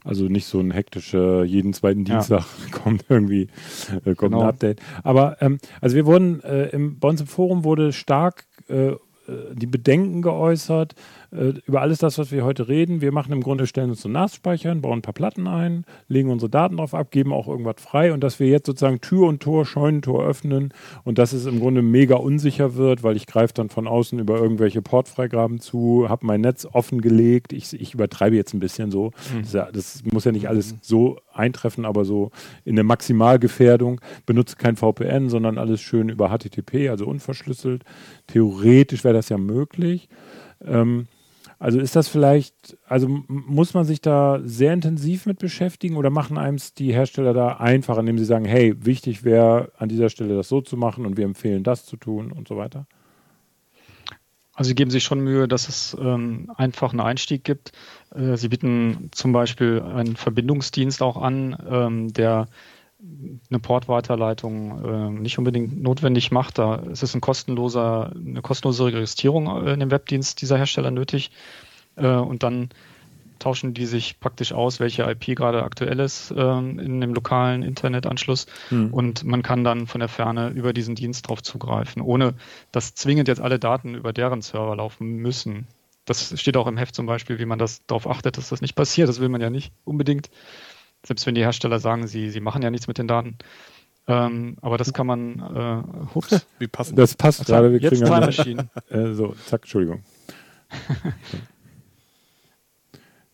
Also nicht so ein hektischer, jeden zweiten Dienstag ja. kommt irgendwie äh, kommt genau. ein Update. Aber ähm, also wir wurden äh, im, bei uns im Forum wurde stark äh, die Bedenken geäußert äh, über alles das, was wir heute reden. Wir machen im Grunde, stellen uns so NAS-Speichern, bauen ein paar Platten ein, legen unsere Daten drauf ab, geben auch irgendwas frei und dass wir jetzt sozusagen Tür und Tor, Scheunentor öffnen und dass es im Grunde mega unsicher wird, weil ich greife dann von außen über irgendwelche Portfreigaben zu, habe mein Netz offengelegt. Ich, ich übertreibe jetzt ein bisschen so. Mhm. Das, das, muss ja nicht alles so eintreffen, aber so in der Maximalgefährdung. Benutze kein VPN, sondern alles schön über HTTP, also unverschlüsselt. Theoretisch wäre das ja möglich. Ähm, also ist das vielleicht, also muss man sich da sehr intensiv mit beschäftigen oder machen einem die Hersteller da einfach, indem sie sagen, hey, wichtig wäre an dieser Stelle das so zu machen und wir empfehlen das zu tun und so weiter? Also sie geben sich schon Mühe, dass es ähm, einfach einen Einstieg gibt. Äh, sie bieten zum Beispiel einen Verbindungsdienst auch an, ähm, der eine Portweiterleitung äh, nicht unbedingt notwendig macht. Da ist es ein kostenloser, eine kostenlose Registrierung äh, in dem Webdienst dieser Hersteller nötig. Äh, und dann tauschen die sich praktisch aus, welche IP gerade aktuell ist äh, in dem lokalen Internetanschluss. Hm. Und man kann dann von der Ferne über diesen Dienst drauf zugreifen, ohne dass zwingend jetzt alle Daten über deren Server laufen müssen. Das steht auch im Heft zum Beispiel, wie man das darauf achtet, dass das nicht passiert. Das will man ja nicht unbedingt selbst wenn die Hersteller sagen, sie, sie machen ja nichts mit den Daten. Ähm, aber das kann man, äh, hups. Wie passend. Das passt also, gerade. Wir jetzt Time Machine. Äh, so, zack, Entschuldigung.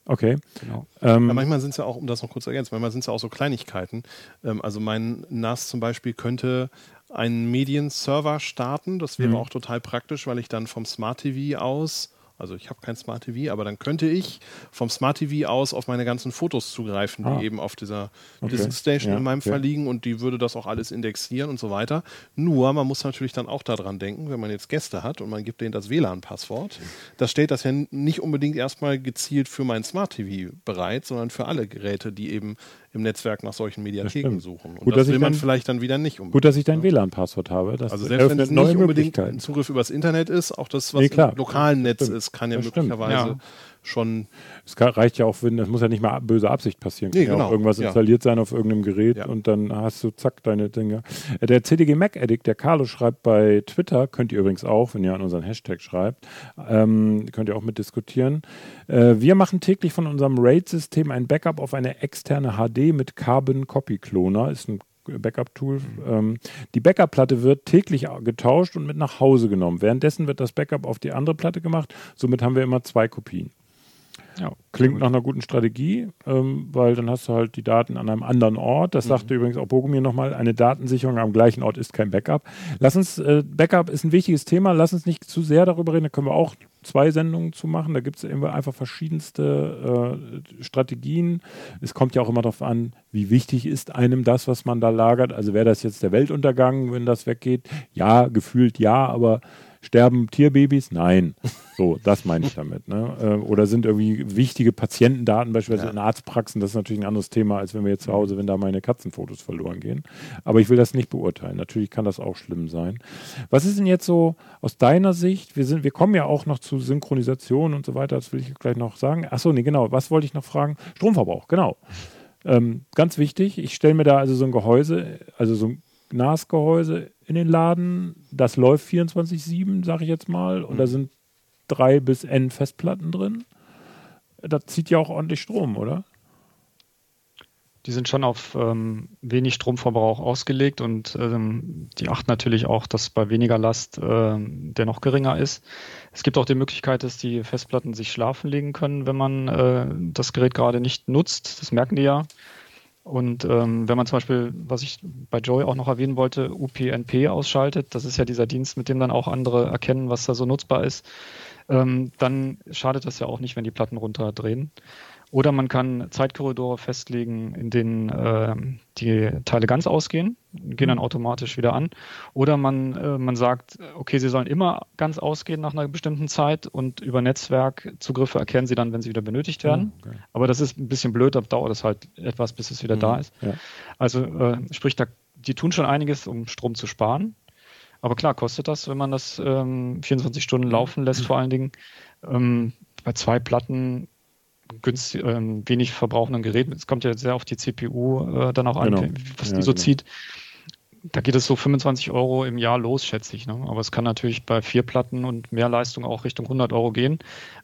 Okay. Genau. Ähm, ja, manchmal sind es ja auch, um das noch kurz zu ergänzen, manchmal sind es ja auch so Kleinigkeiten. Ähm, also mein NAS zum Beispiel könnte einen Medienserver starten. Das wäre mhm. auch total praktisch, weil ich dann vom Smart TV aus Also ich habe kein Smart TV, aber dann könnte ich vom Smart TV aus auf meine ganzen Fotos zugreifen, die ah. eben auf dieser okay. Disk Station ja, in meinem okay. Fall liegen und die würde das auch alles indexieren und so weiter. Nur, man muss natürlich dann auch daran denken, wenn man jetzt Gäste hat und man gibt denen das WLAN-Passwort, da steht das ja nicht unbedingt erstmal gezielt für mein Smart TV bereit, sondern für alle Geräte, die eben im Netzwerk nach solchen Mediatheken suchen. Und gut, das will man dann, vielleicht dann wieder nicht unbedingt. Gut, dass ich dein WLAN-Passwort habe. Das also selbst wenn es nicht unbedingt ein Zugriff übers Internet ist, auch das, was nee, im lokalen Netz ist, kann ja möglicherweise ja schon. Es reicht ja auch, wenn, das muss ja nicht mal böse Absicht passieren. Kann nee, genau. ja auch irgendwas ja. installiert sein auf irgendeinem Gerät ja. und dann hast du zack deine Dinge. Äh, der CDG Mac Addict, der Carlo schreibt bei Twitter, könnt ihr übrigens auch, wenn ihr an unseren Hashtag schreibt, ähm, könnt ihr auch mitdiskutieren. Äh, wir machen täglich von unserem RAID-System ein Backup auf eine externe HD mit Carbon Copy Cloner. Ist ein Backup-Tool. Mhm. Ähm, die Backup-Platte wird täglich getauscht und mit nach Hause genommen. Währenddessen wird das Backup auf die andere Platte gemacht. Somit haben wir immer zwei Kopien. Ja, Klingt nach einer guten Strategie, ähm, weil dann hast du halt die Daten an einem anderen Ort. Das mhm. sagte übrigens auch Bogomir nochmal, eine Datensicherung am gleichen Ort ist kein Backup. Lass uns, äh, Backup ist ein wichtiges Thema, lass uns nicht zu sehr darüber reden, da können wir auch zwei Sendungen zu machen. Da gibt es einfach verschiedenste äh, Strategien. Es kommt ja auch immer darauf an, wie wichtig ist einem das, was man da lagert. Also wäre das jetzt der Weltuntergang, wenn das weggeht? Ja, gefühlt ja, aber Sterben Tierbabys? Nein. So, das meine ich damit. Ne? Äh, oder sind irgendwie wichtige Patientendaten, beispielsweise ja. in Arztpraxen, das ist natürlich ein anderes Thema, als wenn wir jetzt zu Hause, wenn da meine Katzenfotos verloren gehen. Aber ich will das nicht beurteilen. Natürlich kann das auch schlimm sein. Was ist denn jetzt so aus deiner Sicht? Wir, sind, wir kommen ja auch noch zu Synchronisation und so weiter, das will ich gleich noch sagen. Achso, nee, genau. Was wollte ich noch fragen? Stromverbrauch, genau. Ähm, ganz wichtig, ich stelle mir da also so ein Gehäuse, also so ein NAS-Gehäuse in den Laden. Das läuft 24-7, sage ich jetzt mal. Und mhm. da sind drei bis N Festplatten drin. Das zieht ja auch ordentlich Strom, oder? Die sind schon auf ähm, wenig Stromverbrauch ausgelegt und ähm, die achten natürlich auch, dass bei weniger Last äh, der noch geringer ist. Es gibt auch die Möglichkeit, dass die Festplatten sich schlafen legen können, wenn man äh, das Gerät gerade nicht nutzt. Das merken die ja. Und ähm, wenn man zum Beispiel, was ich bei Joy auch noch erwähnen wollte, UPnP ausschaltet, das ist ja dieser Dienst, mit dem dann auch andere erkennen, was da so nutzbar ist, ähm, dann schadet das ja auch nicht, wenn die Platten runterdrehen. Oder man kann Zeitkorridore festlegen, in denen äh, die Teile ganz ausgehen, gehen dann mhm. automatisch wieder an. Oder man, äh, man sagt, okay, sie sollen immer ganz ausgehen nach einer bestimmten Zeit und über Netzwerkzugriffe erkennen sie dann, wenn sie wieder benötigt werden. Mhm, okay. Aber das ist ein bisschen blöd, da dauert es halt etwas, bis es wieder mhm, da ist. Ja. Also äh, sprich, da, die tun schon einiges, um Strom zu sparen. Aber klar, kostet das, wenn man das ähm, 24 Stunden laufen lässt, vor allen Dingen. Ähm, bei zwei Platten günstig, äh, wenig verbrauchenden Geräten. Es kommt ja sehr auf die CPU äh, dann auch an, genau. was die so genau. zieht. Da geht es so 25 Euro im Jahr los, schätze ich. Ne? Aber es kann natürlich bei vier Platten und mehr Leistung auch Richtung 100 Euro gehen.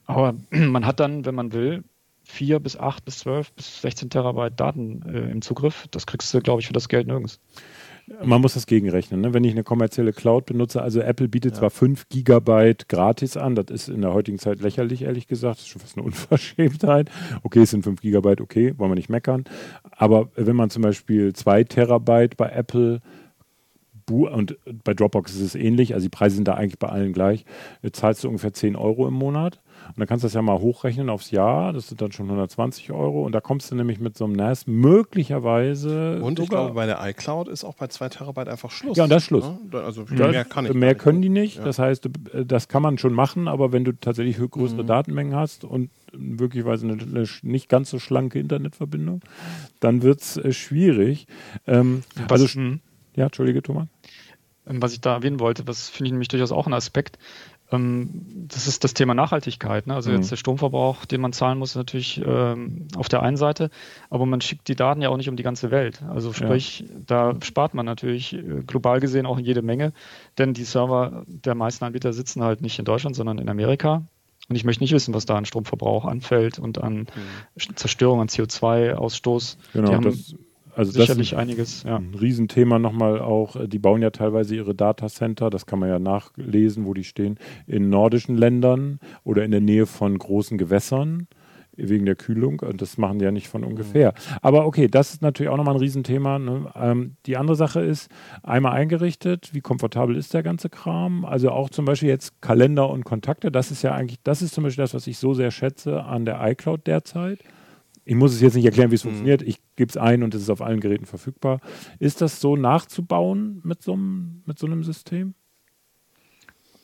Aber man hat dann, wenn man will, vier bis acht bis zwölf bis 16 Terabyte Daten äh, im Zugriff. Das kriegst du, glaube ich, für das Geld nirgends. Man muss das gegenrechnen. Ne? Wenn ich eine kommerzielle Cloud benutze, also Apple bietet ja. zwar 5 Gigabyte gratis an, das ist in der heutigen Zeit lächerlich, ehrlich gesagt, das ist schon fast eine Unverschämtheit. Okay, es sind 5 Gigabyte, okay, wollen wir nicht meckern. Aber wenn man zum Beispiel 2 Terabyte bei Apple und bei Dropbox ist es ähnlich, also die Preise sind da eigentlich bei allen gleich, zahlst du ungefähr 10 Euro im Monat. Und dann kannst du das ja mal hochrechnen aufs Jahr. Das sind dann schon 120 Euro. Und da kommst du nämlich mit so einem NAS möglicherweise. Und ich glaube, bei der iCloud ist auch bei 2 Terabyte einfach Schluss. Ja, und das ist Schluss. Ne? Also das, mehr kann ich Mehr können die nicht. Ja. Das heißt, das kann man schon machen, aber wenn du tatsächlich größere mhm. Datenmengen hast und wirklicherweise eine, eine, nicht ganz so schlanke Internetverbindung, dann wird es äh, schwierig. Ähm, also, ja, Entschuldige, Thomas. Ähm, was ich da erwähnen wollte, was finde ich nämlich durchaus auch ein Aspekt, das ist das Thema Nachhaltigkeit. Ne? Also mhm. jetzt der Stromverbrauch, den man zahlen muss, natürlich ähm, auf der einen Seite, aber man schickt die Daten ja auch nicht um die ganze Welt. Also sprich, ja. da spart man natürlich äh, global gesehen auch jede Menge, denn die Server der meisten Anbieter sitzen halt nicht in Deutschland, sondern in Amerika. Und ich möchte nicht wissen, was da an Stromverbrauch anfällt und an mhm. Zerstörung, an CO2-Ausstoß. Genau, das also sicherlich das ist einiges. Ja. Ein Riesenthema nochmal auch. Die bauen ja teilweise ihre Datacenter, das kann man ja nachlesen, wo die stehen, in nordischen Ländern oder in der Nähe von großen Gewässern. wegen der Kühlung. Und das machen die ja nicht von ungefähr. Aber okay, das ist natürlich auch nochmal ein Riesenthema. Ne? Ähm, die andere Sache ist, einmal eingerichtet, wie komfortabel ist der ganze Kram? Also auch zum Beispiel jetzt Kalender und Kontakte, das ist ja eigentlich, das ist zum Beispiel das, was ich so sehr schätze an der iCloud derzeit. Ich muss es jetzt nicht erklären, wie es mhm. funktioniert. Ich gebe es ein und es ist auf allen Geräten verfügbar. Ist das so nachzubauen mit so einem, mit so einem System?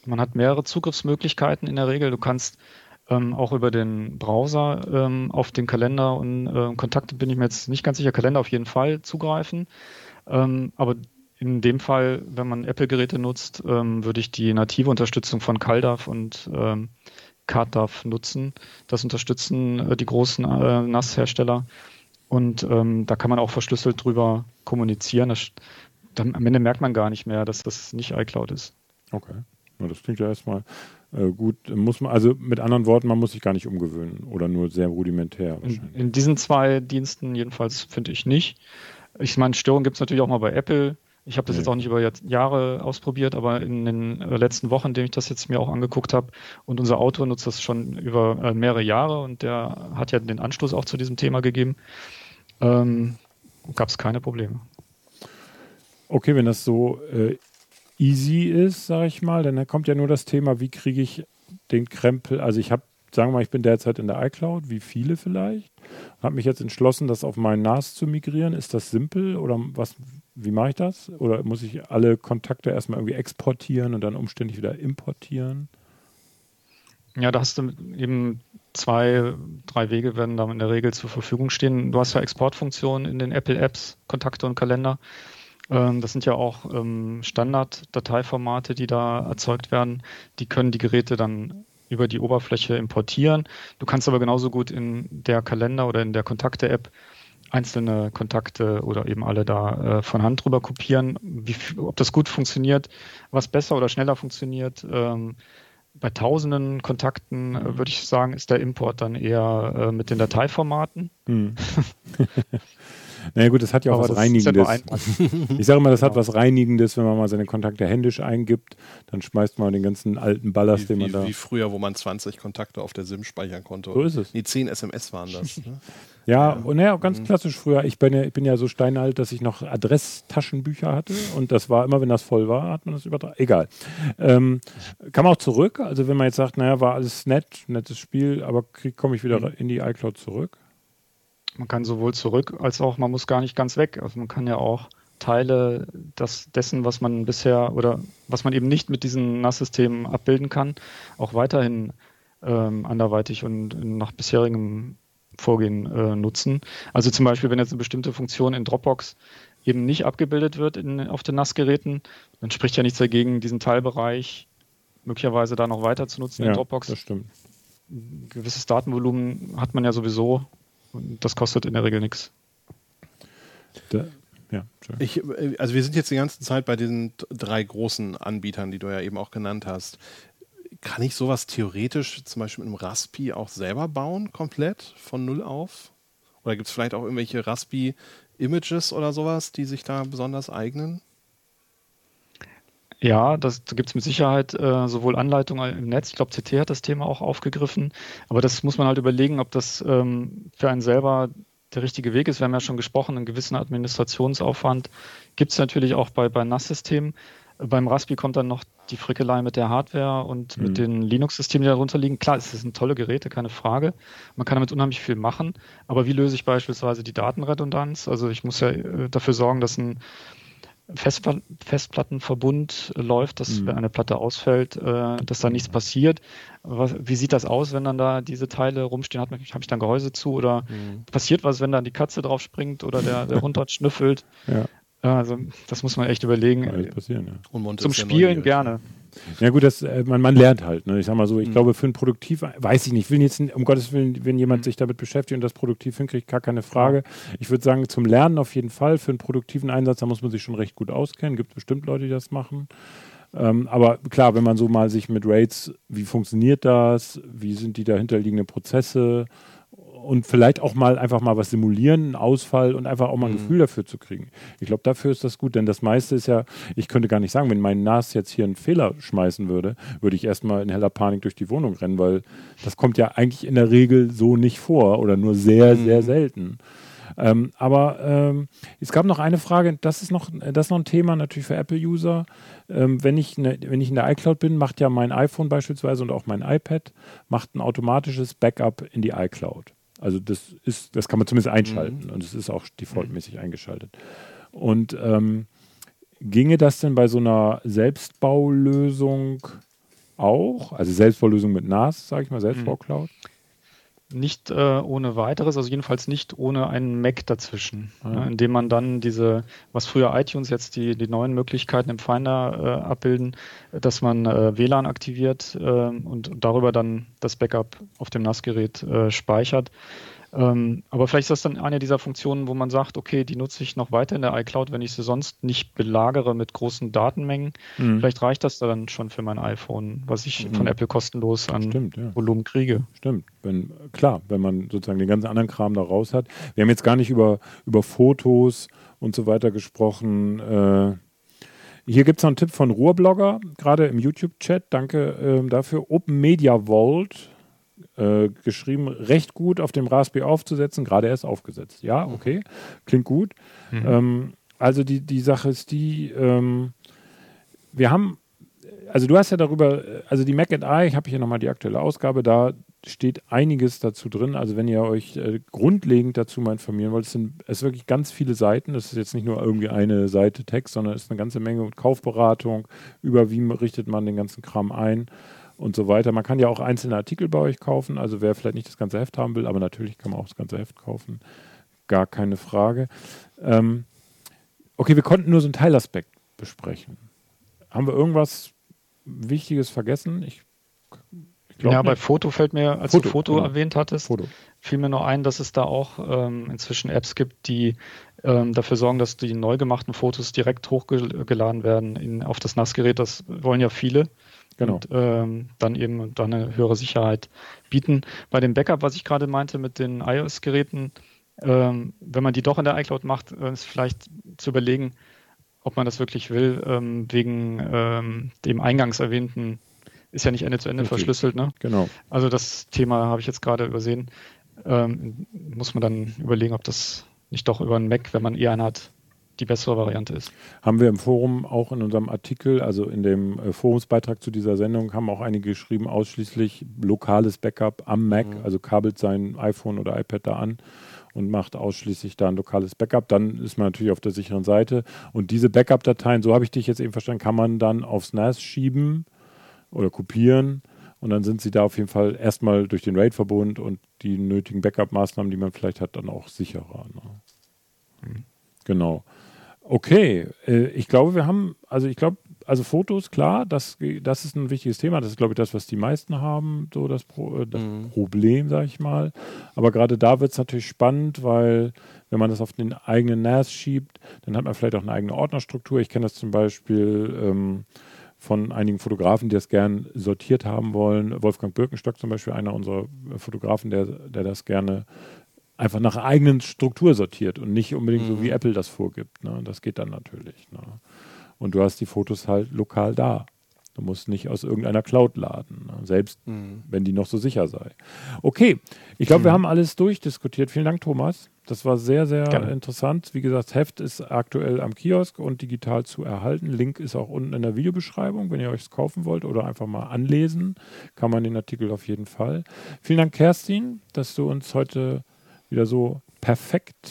Man hat mehrere Zugriffsmöglichkeiten in der Regel. Du kannst ähm, auch über den Browser ähm, auf den Kalender und äh, Kontakte bin ich mir jetzt nicht ganz sicher. Kalender auf jeden Fall zugreifen. Ähm, aber in dem Fall, wenn man Apple-Geräte nutzt, ähm, würde ich die native Unterstützung von CalDAV und ähm, CardDAV nutzen. Das unterstützen äh, die großen äh, NAS-Hersteller. Und ähm, da kann man auch verschlüsselt drüber kommunizieren. Das, dann, am Ende merkt man gar nicht mehr, dass das nicht iCloud ist. Okay. Ja, das klingt ja erstmal äh, gut. Muss man, also mit anderen Worten, man muss sich gar nicht umgewöhnen oder nur sehr rudimentär wahrscheinlich. In, in diesen zwei Diensten jedenfalls finde ich nicht. Ich meine, Störungen gibt es natürlich auch mal bei Apple. Ich habe das nee. jetzt auch nicht über Jahre ausprobiert, aber in den äh, letzten Wochen, in denen ich das jetzt mir auch angeguckt habe, und unser Autor nutzt das schon über äh, mehrere Jahre und der hat ja den Anstoß auch zu diesem Thema gegeben, ähm, gab es keine Probleme. Okay, wenn das so äh, easy ist, sage ich mal, dann kommt ja nur das Thema, wie kriege ich den Krempel, also ich habe, sagen wir mal, ich bin derzeit in der iCloud, wie viele vielleicht, habe mich jetzt entschlossen, das auf meinen NAS zu migrieren. Ist das simpel oder was, wie mache ich das? Oder muss ich alle Kontakte erstmal irgendwie exportieren und dann umständlich wieder importieren? Ja, da hast du eben zwei, drei Wege werden da in der Regel zur Verfügung stehen. Du hast ja Exportfunktionen in den Apple Apps, Kontakte und Kalender. Ähm, das sind ja auch ähm, Standard-Dateiformate, die da erzeugt werden. Die können die Geräte dann über die Oberfläche importieren. Du kannst aber genauso gut in der Kalender oder in der Kontakte-App einzelne Kontakte oder eben alle da äh, von Hand drüber kopieren. Wie, ob das gut funktioniert, was besser oder schneller funktioniert. Ähm, bei tausenden Kontakten äh, würde ich sagen, ist der Import dann eher äh, mit den Dateiformaten. Hm. Naja gut, das hat ja auch Aber was Reinigendes. ich sage immer, das genau. hat was Reinigendes, wenn man mal seine Kontakte händisch eingibt, dann schmeißt man den ganzen alten Ballast, wie, den man wie, da... Wie früher, wo man 20 Kontakte auf der SIM speichern konnte. So ist es. Nee, 10 SMS waren das. Ne? ja, ja, und ja, ganz mhm. klassisch früher. Ich bin, ja, ich bin ja so steinalt, dass ich noch Adresstaschenbücher hatte und das war immer, wenn das voll war, hat man das übertragen. Egal. Ähm, kam auch zurück, also wenn man jetzt sagt, naja, war alles nett, nettes Spiel, aber komme ich wieder mhm. in die iCloud zurück? Man kann sowohl zurück als auch, man muss gar nicht ganz weg. Also man kann ja auch Teile das, dessen, was man bisher oder was man eben nicht mit diesen NAS-Systemen abbilden kann, auch weiterhin ähm, anderweitig und nach bisherigem Vorgehen äh, nutzen. Also zum Beispiel, wenn jetzt eine bestimmte Funktion in Dropbox eben nicht abgebildet wird in, auf den NAS-Geräten, dann spricht ja nichts dagegen, diesen Teilbereich möglicherweise da noch weiter zu nutzen ja, in Dropbox. Das stimmt. Ein gewisses Datenvolumen hat man ja sowieso und das kostet in der Regel nichts. Ja, ich, äh, also wir sind jetzt die ganze Zeit bei diesen drei großen Anbietern, die du ja eben auch genannt hast. Kann ich sowas theoretisch zum Beispiel mit einem Raspi auch selber bauen, komplett von null auf? Oder gibt es vielleicht auch irgendwelche Raspi-Images oder sowas, die sich da besonders eignen? Ja, das, da gibt es mit Sicherheit äh, sowohl Anleitungen im Netz, ich glaube, CT hat das Thema auch aufgegriffen, aber das muss man halt überlegen, ob das ähm, für einen selber der richtige Weg ist. Wir haben ja schon gesprochen, einen gewissen Administrationsaufwand gibt es natürlich auch bei, bei NAS-Systemen. Beim Raspi kommt dann noch die Frickelei mit der Hardware und mhm. mit den Linux-Systemen, die darunter liegen. Klar, es sind tolle Geräte, keine Frage. Man kann damit unheimlich viel machen. Aber wie löse ich beispielsweise die Datenredundanz? Also ich muss ja äh, dafür sorgen, dass ein Festplattenverbund läuft, dass mhm. wenn eine Platte ausfällt, äh, dass da nichts passiert. Was, wie sieht das aus, wenn dann da diese Teile rumstehen? Habe ich dann Gehäuse zu oder mhm. passiert was, wenn dann die Katze drauf springt oder der, der Hund dort schnüffelt? Ja. Also das muss man echt überlegen. passieren, ja. Zum Spielen gerne. Ja gut, das, äh, man, man lernt halt. Ne? Ich sag mal so, ich mhm. glaube für ein Produktiv, weiß ich nicht, will jetzt um Gottes Willen, wenn jemand mhm. sich damit beschäftigt und das produktiv hinkriegt, gar keine Frage. Ich würde sagen, zum Lernen auf jeden Fall, für einen produktiven Einsatz, da muss man sich schon recht gut auskennen. Gibt bestimmt Leute, die das machen. Ähm, aber klar, wenn man so mal sich mit Raids, wie funktioniert das, wie sind die dahinterliegenden Prozesse und vielleicht auch mal einfach mal was simulieren, einen Ausfall und einfach auch mal ein Mhm. Gefühl dafür zu kriegen. Ich glaube, dafür ist das gut, denn das meiste ist ja, ich könnte gar nicht sagen, wenn mein NAS jetzt hier einen Fehler schmeißen würde, würde ich erstmal in heller Panik durch die Wohnung rennen, weil das kommt ja eigentlich in der Regel so nicht vor oder nur sehr, Mhm. sehr selten. Ähm, aber ähm, es gab noch eine Frage, das ist noch, das ist noch ein Thema natürlich für Apple-User. Ähm, wenn, ich ne, wenn ich in der iCloud bin, macht ja mein iPhone beispielsweise und auch mein iPad macht ein automatisches Backup in die iCloud. Also das ist, das kann man zumindest einschalten und es ist auch defaultmäßig eingeschaltet. Und ähm, ginge das denn bei so einer Selbstbaulösung auch? Also Selbstbaulösung mit NAS, sage ich mal, Selbstbaucloud? Nicht äh, ohne weiteres, also jedenfalls nicht ohne einen Mac dazwischen, Ah. ne, indem man dann diese, was früher iTunes jetzt die, die neuen Möglichkeiten im Finder äh, abbilden, dass man äh, WLAN aktiviert äh, und darüber dann das Backup auf dem NAS-Gerät äh, speichert. Ähm, aber vielleicht ist das dann eine dieser Funktionen, wo man sagt, okay, die nutze ich noch weiter in der iCloud, wenn ich sie sonst nicht belagere mit großen Datenmengen. Mhm. Vielleicht reicht das dann schon für mein iPhone, was ich Mhm. von Apple kostenlos an Stimmt, ja. Volumen kriege. Stimmt. Wenn, klar, wenn man sozusagen den ganzen anderen Kram da raus hat. Wir haben jetzt gar nicht über, über Fotos und so weiter gesprochen. Äh, hier gibt es noch einen Tipp von Ruhrblogger, gerade im YouTube-Chat. Danke ähm, dafür. Open Media Vault. Äh, geschrieben, recht gut auf dem Raspberry aufzusetzen, gerade erst aufgesetzt. Ja, okay, klingt gut. Ähm, also die, die Sache ist die, ähm, wir haben, also du hast ja darüber, äh, also die Mac and I, ich habe hier nochmal die aktuelle Ausgabe, da steht einiges dazu drin. Also wenn ihr euch äh, grundlegend dazu mal informieren wollt, es sind es wirklich ganz viele Seiten. Das ist jetzt nicht nur irgendwie eine Seite Text, sondern es ist eine ganze Menge Kaufberatung, über wie richtet man den ganzen Kram ein und so weiter. Man kann ja auch einzelne Artikel bei euch kaufen, also wer vielleicht nicht das ganze Heft haben will, aber natürlich kann man auch das ganze Heft kaufen. Gar keine Frage. Ähm, okay, wir konnten nur so einen Teilaspekt besprechen. Haben wir irgendwas Wichtiges vergessen? Ich, ich glaube Ja, bei nicht. Foto fällt mir, als Foto, du Foto genau. erwähnt hattest, Foto. fiel mir noch ein, dass es da auch ähm, inzwischen Apps gibt, die ähm, dafür sorgen, dass die neu gemachten Fotos direkt hochgeladen werden in, auf das NAS-Gerät. Das wollen ja viele. Genau. Und ähm, dann eben dann eine höhere Sicherheit bieten. Bei dem Backup, was ich gerade meinte mit den iOS-Geräten, ähm, wenn man die doch in der iCloud macht, äh, ist vielleicht zu überlegen, ob man das wirklich will, ähm, wegen ähm, dem eingangs erwähnten, ist ja nicht Ende zu Ende Richtig. verschlüsselt, ne? Genau. Also das Thema habe ich jetzt gerade übersehen. Ähm, muss man dann überlegen, ob das nicht doch über einen Mac, wenn man eher einen hat, die bessere Variante ist. Haben wir im Forum auch in unserem Artikel, also in dem äh, Forumsbeitrag zu dieser Sendung, haben auch einige geschrieben, ausschließlich lokales Backup am Mac, also kabelt sein iPhone oder iPad da an und macht ausschließlich da ein lokales Backup. Dann ist man natürlich auf der sicheren Seite. Und diese Backup-Dateien, so habe ich dich jetzt eben verstanden, kann man dann aufs NAS schieben oder kopieren. Und dann sind sie da auf jeden Fall erstmal durch den RAID-Verbund und die nötigen Backup-Maßnahmen, die man vielleicht hat, dann auch sicherer. Ne? Genau. Okay, äh, ich glaube, wir haben, also ich glaube, also Fotos, klar, das, das ist ein wichtiges Thema. Das ist, glaube ich, das, was die meisten haben, so das, Pro, äh, das Mhm. Problem, sage ich mal. Aber gerade da wird es natürlich spannend, weil wenn man das auf den eigenen NAS schiebt, dann hat man vielleicht auch eine eigene Ordnerstruktur. Ich kenne das zum Beispiel ähm, von einigen Fotografen, die das gern sortiert haben wollen. Wolfgang Birkenstock zum Beispiel, einer unserer Fotografen, der, der das gerne einfach nach eigenen Struktur sortiert und nicht unbedingt so wie Apple das vorgibt. Ne? Das geht dann natürlich. Ne? Und du hast die Fotos halt lokal da. Du musst nicht aus irgendeiner Cloud laden, ne? selbst wenn die noch so sicher sei. Okay, ich glaube, wir haben alles durchdiskutiert. Vielen Dank, Thomas. Das war sehr, sehr Gerne. interessant. Wie gesagt, Heft ist aktuell am Kiosk und digital zu erhalten. Link ist auch unten in der Videobeschreibung. Wenn ihr euch es kaufen wollt oder einfach mal anlesen, kann man den Artikel auf jeden Fall. Vielen Dank, Kerstin, dass du uns heute wieder so perfekt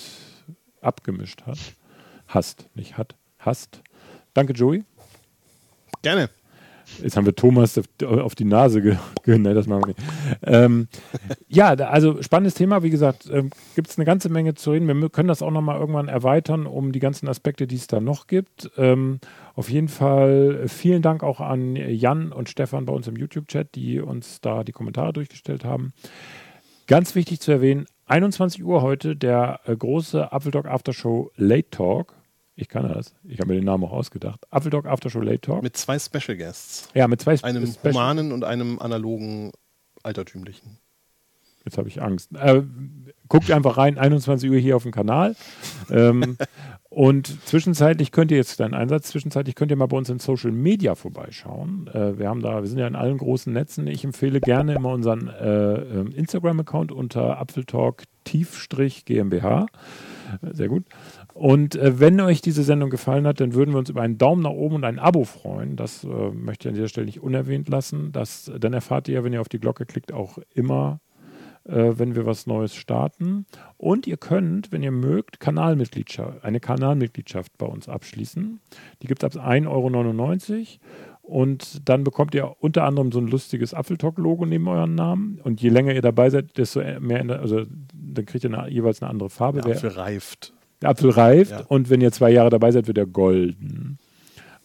abgemischt hast. Hast, nicht hat, hast. Danke, Joey. Gerne. Jetzt haben wir Thomas auf, die Nase ge ge ne, das machen wir nicht. Ähm, ja, also spannendes Thema. Wie gesagt, ähm, gibt es eine ganze Menge zu reden. Wir können das auch nochmal irgendwann erweitern, um die ganzen Aspekte, die es da noch gibt. Ähm, auf jeden Fall äh, vielen Dank auch an Jan und Stefan bei uns im YouTube-Chat, die uns da die Kommentare durchgestellt haben. Ganz wichtig zu erwähnen, 21 Uhr heute der äh, große Apfeldog Aftershow Late Talk. Ich kann das. Ich habe mir den Namen auch ausgedacht. Apfeldog Aftershow Late Talk. Mit zwei Special Guests. ja, mit zwei Einem Special- humanen und einem analogen altertümlichen. Jetzt habe ich Angst. Äh, guckt einfach rein, 21 Uhr hier auf dem Kanal. ähm, und zwischenzeitlich könnt ihr jetzt deinen Einsatz, zwischenzeitlich könnt ihr mal bei uns in Social Media vorbeischauen. Äh, wir haben da, wir sind ja in allen großen Netzen. Ich empfehle gerne immer unseren äh, ähm, Instagram-Account unter Apfeltalk Tiefstrich GmbH. Sehr gut. Und äh, wenn euch diese Sendung gefallen hat, dann würden wir uns über einen Daumen nach oben und ein Abo freuen. Das äh, möchte ich an dieser Stelle nicht unerwähnt lassen. Das, dann erfahrt ihr ja, wenn ihr auf die Glocke klickt, auch immer äh, wenn wir was Neues starten. Und ihr könnt, wenn ihr mögt, Kanalmitgliedschaft, eine Kanalmitgliedschaft bei uns abschließen. Die gibt es ab 1,99 Euro. Und dann bekommt ihr unter anderem so ein lustiges Apfeltalk-Logo neben euren Namen. Und je länger ihr dabei seid, desto mehr, also dann kriegt ihr eine, jeweils eine andere Farbe. Der Apfel reift. Der Apfel reift. Ja. Und wenn ihr zwei Jahre dabei seid, wird er golden.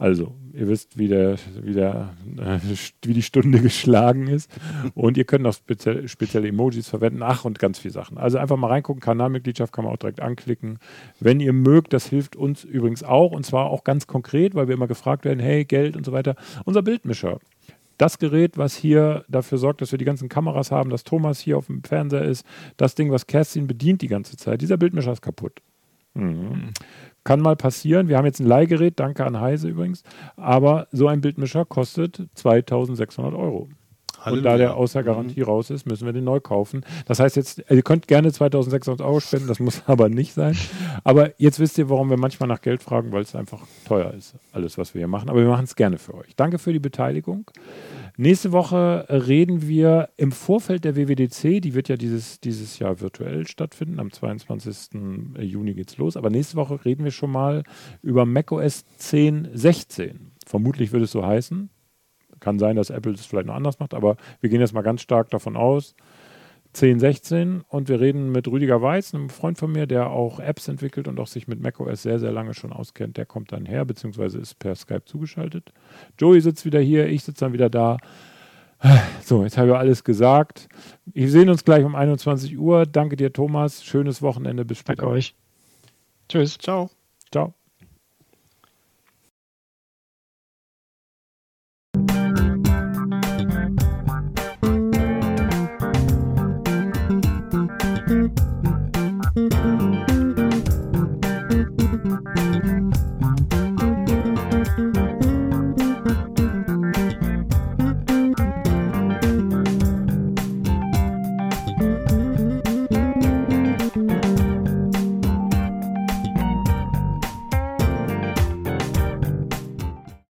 Also, ihr wisst, wie, der, wie, der, äh, wie die Stunde geschlagen ist. Und ihr könnt auch spezielle, spezielle Emojis verwenden. Ach, und ganz viele Sachen. Also einfach mal reingucken. Kanalmitgliedschaft kann man auch direkt anklicken. Wenn ihr mögt, das hilft uns übrigens auch. Und zwar auch ganz konkret, weil wir immer gefragt werden, hey, Geld und so weiter. Unser Bildmischer. Das Gerät, was hier dafür sorgt, dass wir die ganzen Kameras haben, dass Thomas hier auf dem Fernseher ist, das Ding, was Kerstin bedient die ganze Zeit, dieser Bildmischer ist kaputt. Mhm. Kann mal passieren. Wir haben jetzt ein Leihgerät, danke an Heise übrigens. Aber so ein Bildmischer kostet 2600 Euro. Halleluja. Und da der außer Garantie mhm. raus ist, müssen wir den neu kaufen. Das heißt jetzt, ihr könnt gerne 2600 Euro spenden, das muss aber nicht sein. Aber jetzt wisst ihr, warum wir manchmal nach Geld fragen, weil es einfach teuer ist, alles, was wir hier machen. Aber wir machen es gerne für euch. Danke für die Beteiligung. Nächste Woche reden wir im Vorfeld der WWDC, die wird ja dieses, dieses Jahr virtuell stattfinden. Am 22. Juni geht's los. Aber nächste Woche reden wir schon mal über macOS 10.16. Vermutlich wird es so heißen. Kann sein, dass Apple es vielleicht noch anders macht, aber wir gehen jetzt mal ganz stark davon aus. 1016 und wir reden mit Rüdiger Weiß, einem Freund von mir, der auch Apps entwickelt und auch sich mit macOS sehr, sehr lange schon auskennt. Der kommt dann her, beziehungsweise ist per Skype zugeschaltet. Joey sitzt wieder hier, ich sitze dann wieder da. So, jetzt habe ich alles gesagt. Wir sehen uns gleich um 21 Uhr. Danke dir, Thomas. Schönes Wochenende. Bis später. Danke euch. Tschüss. Ciao. Ciao.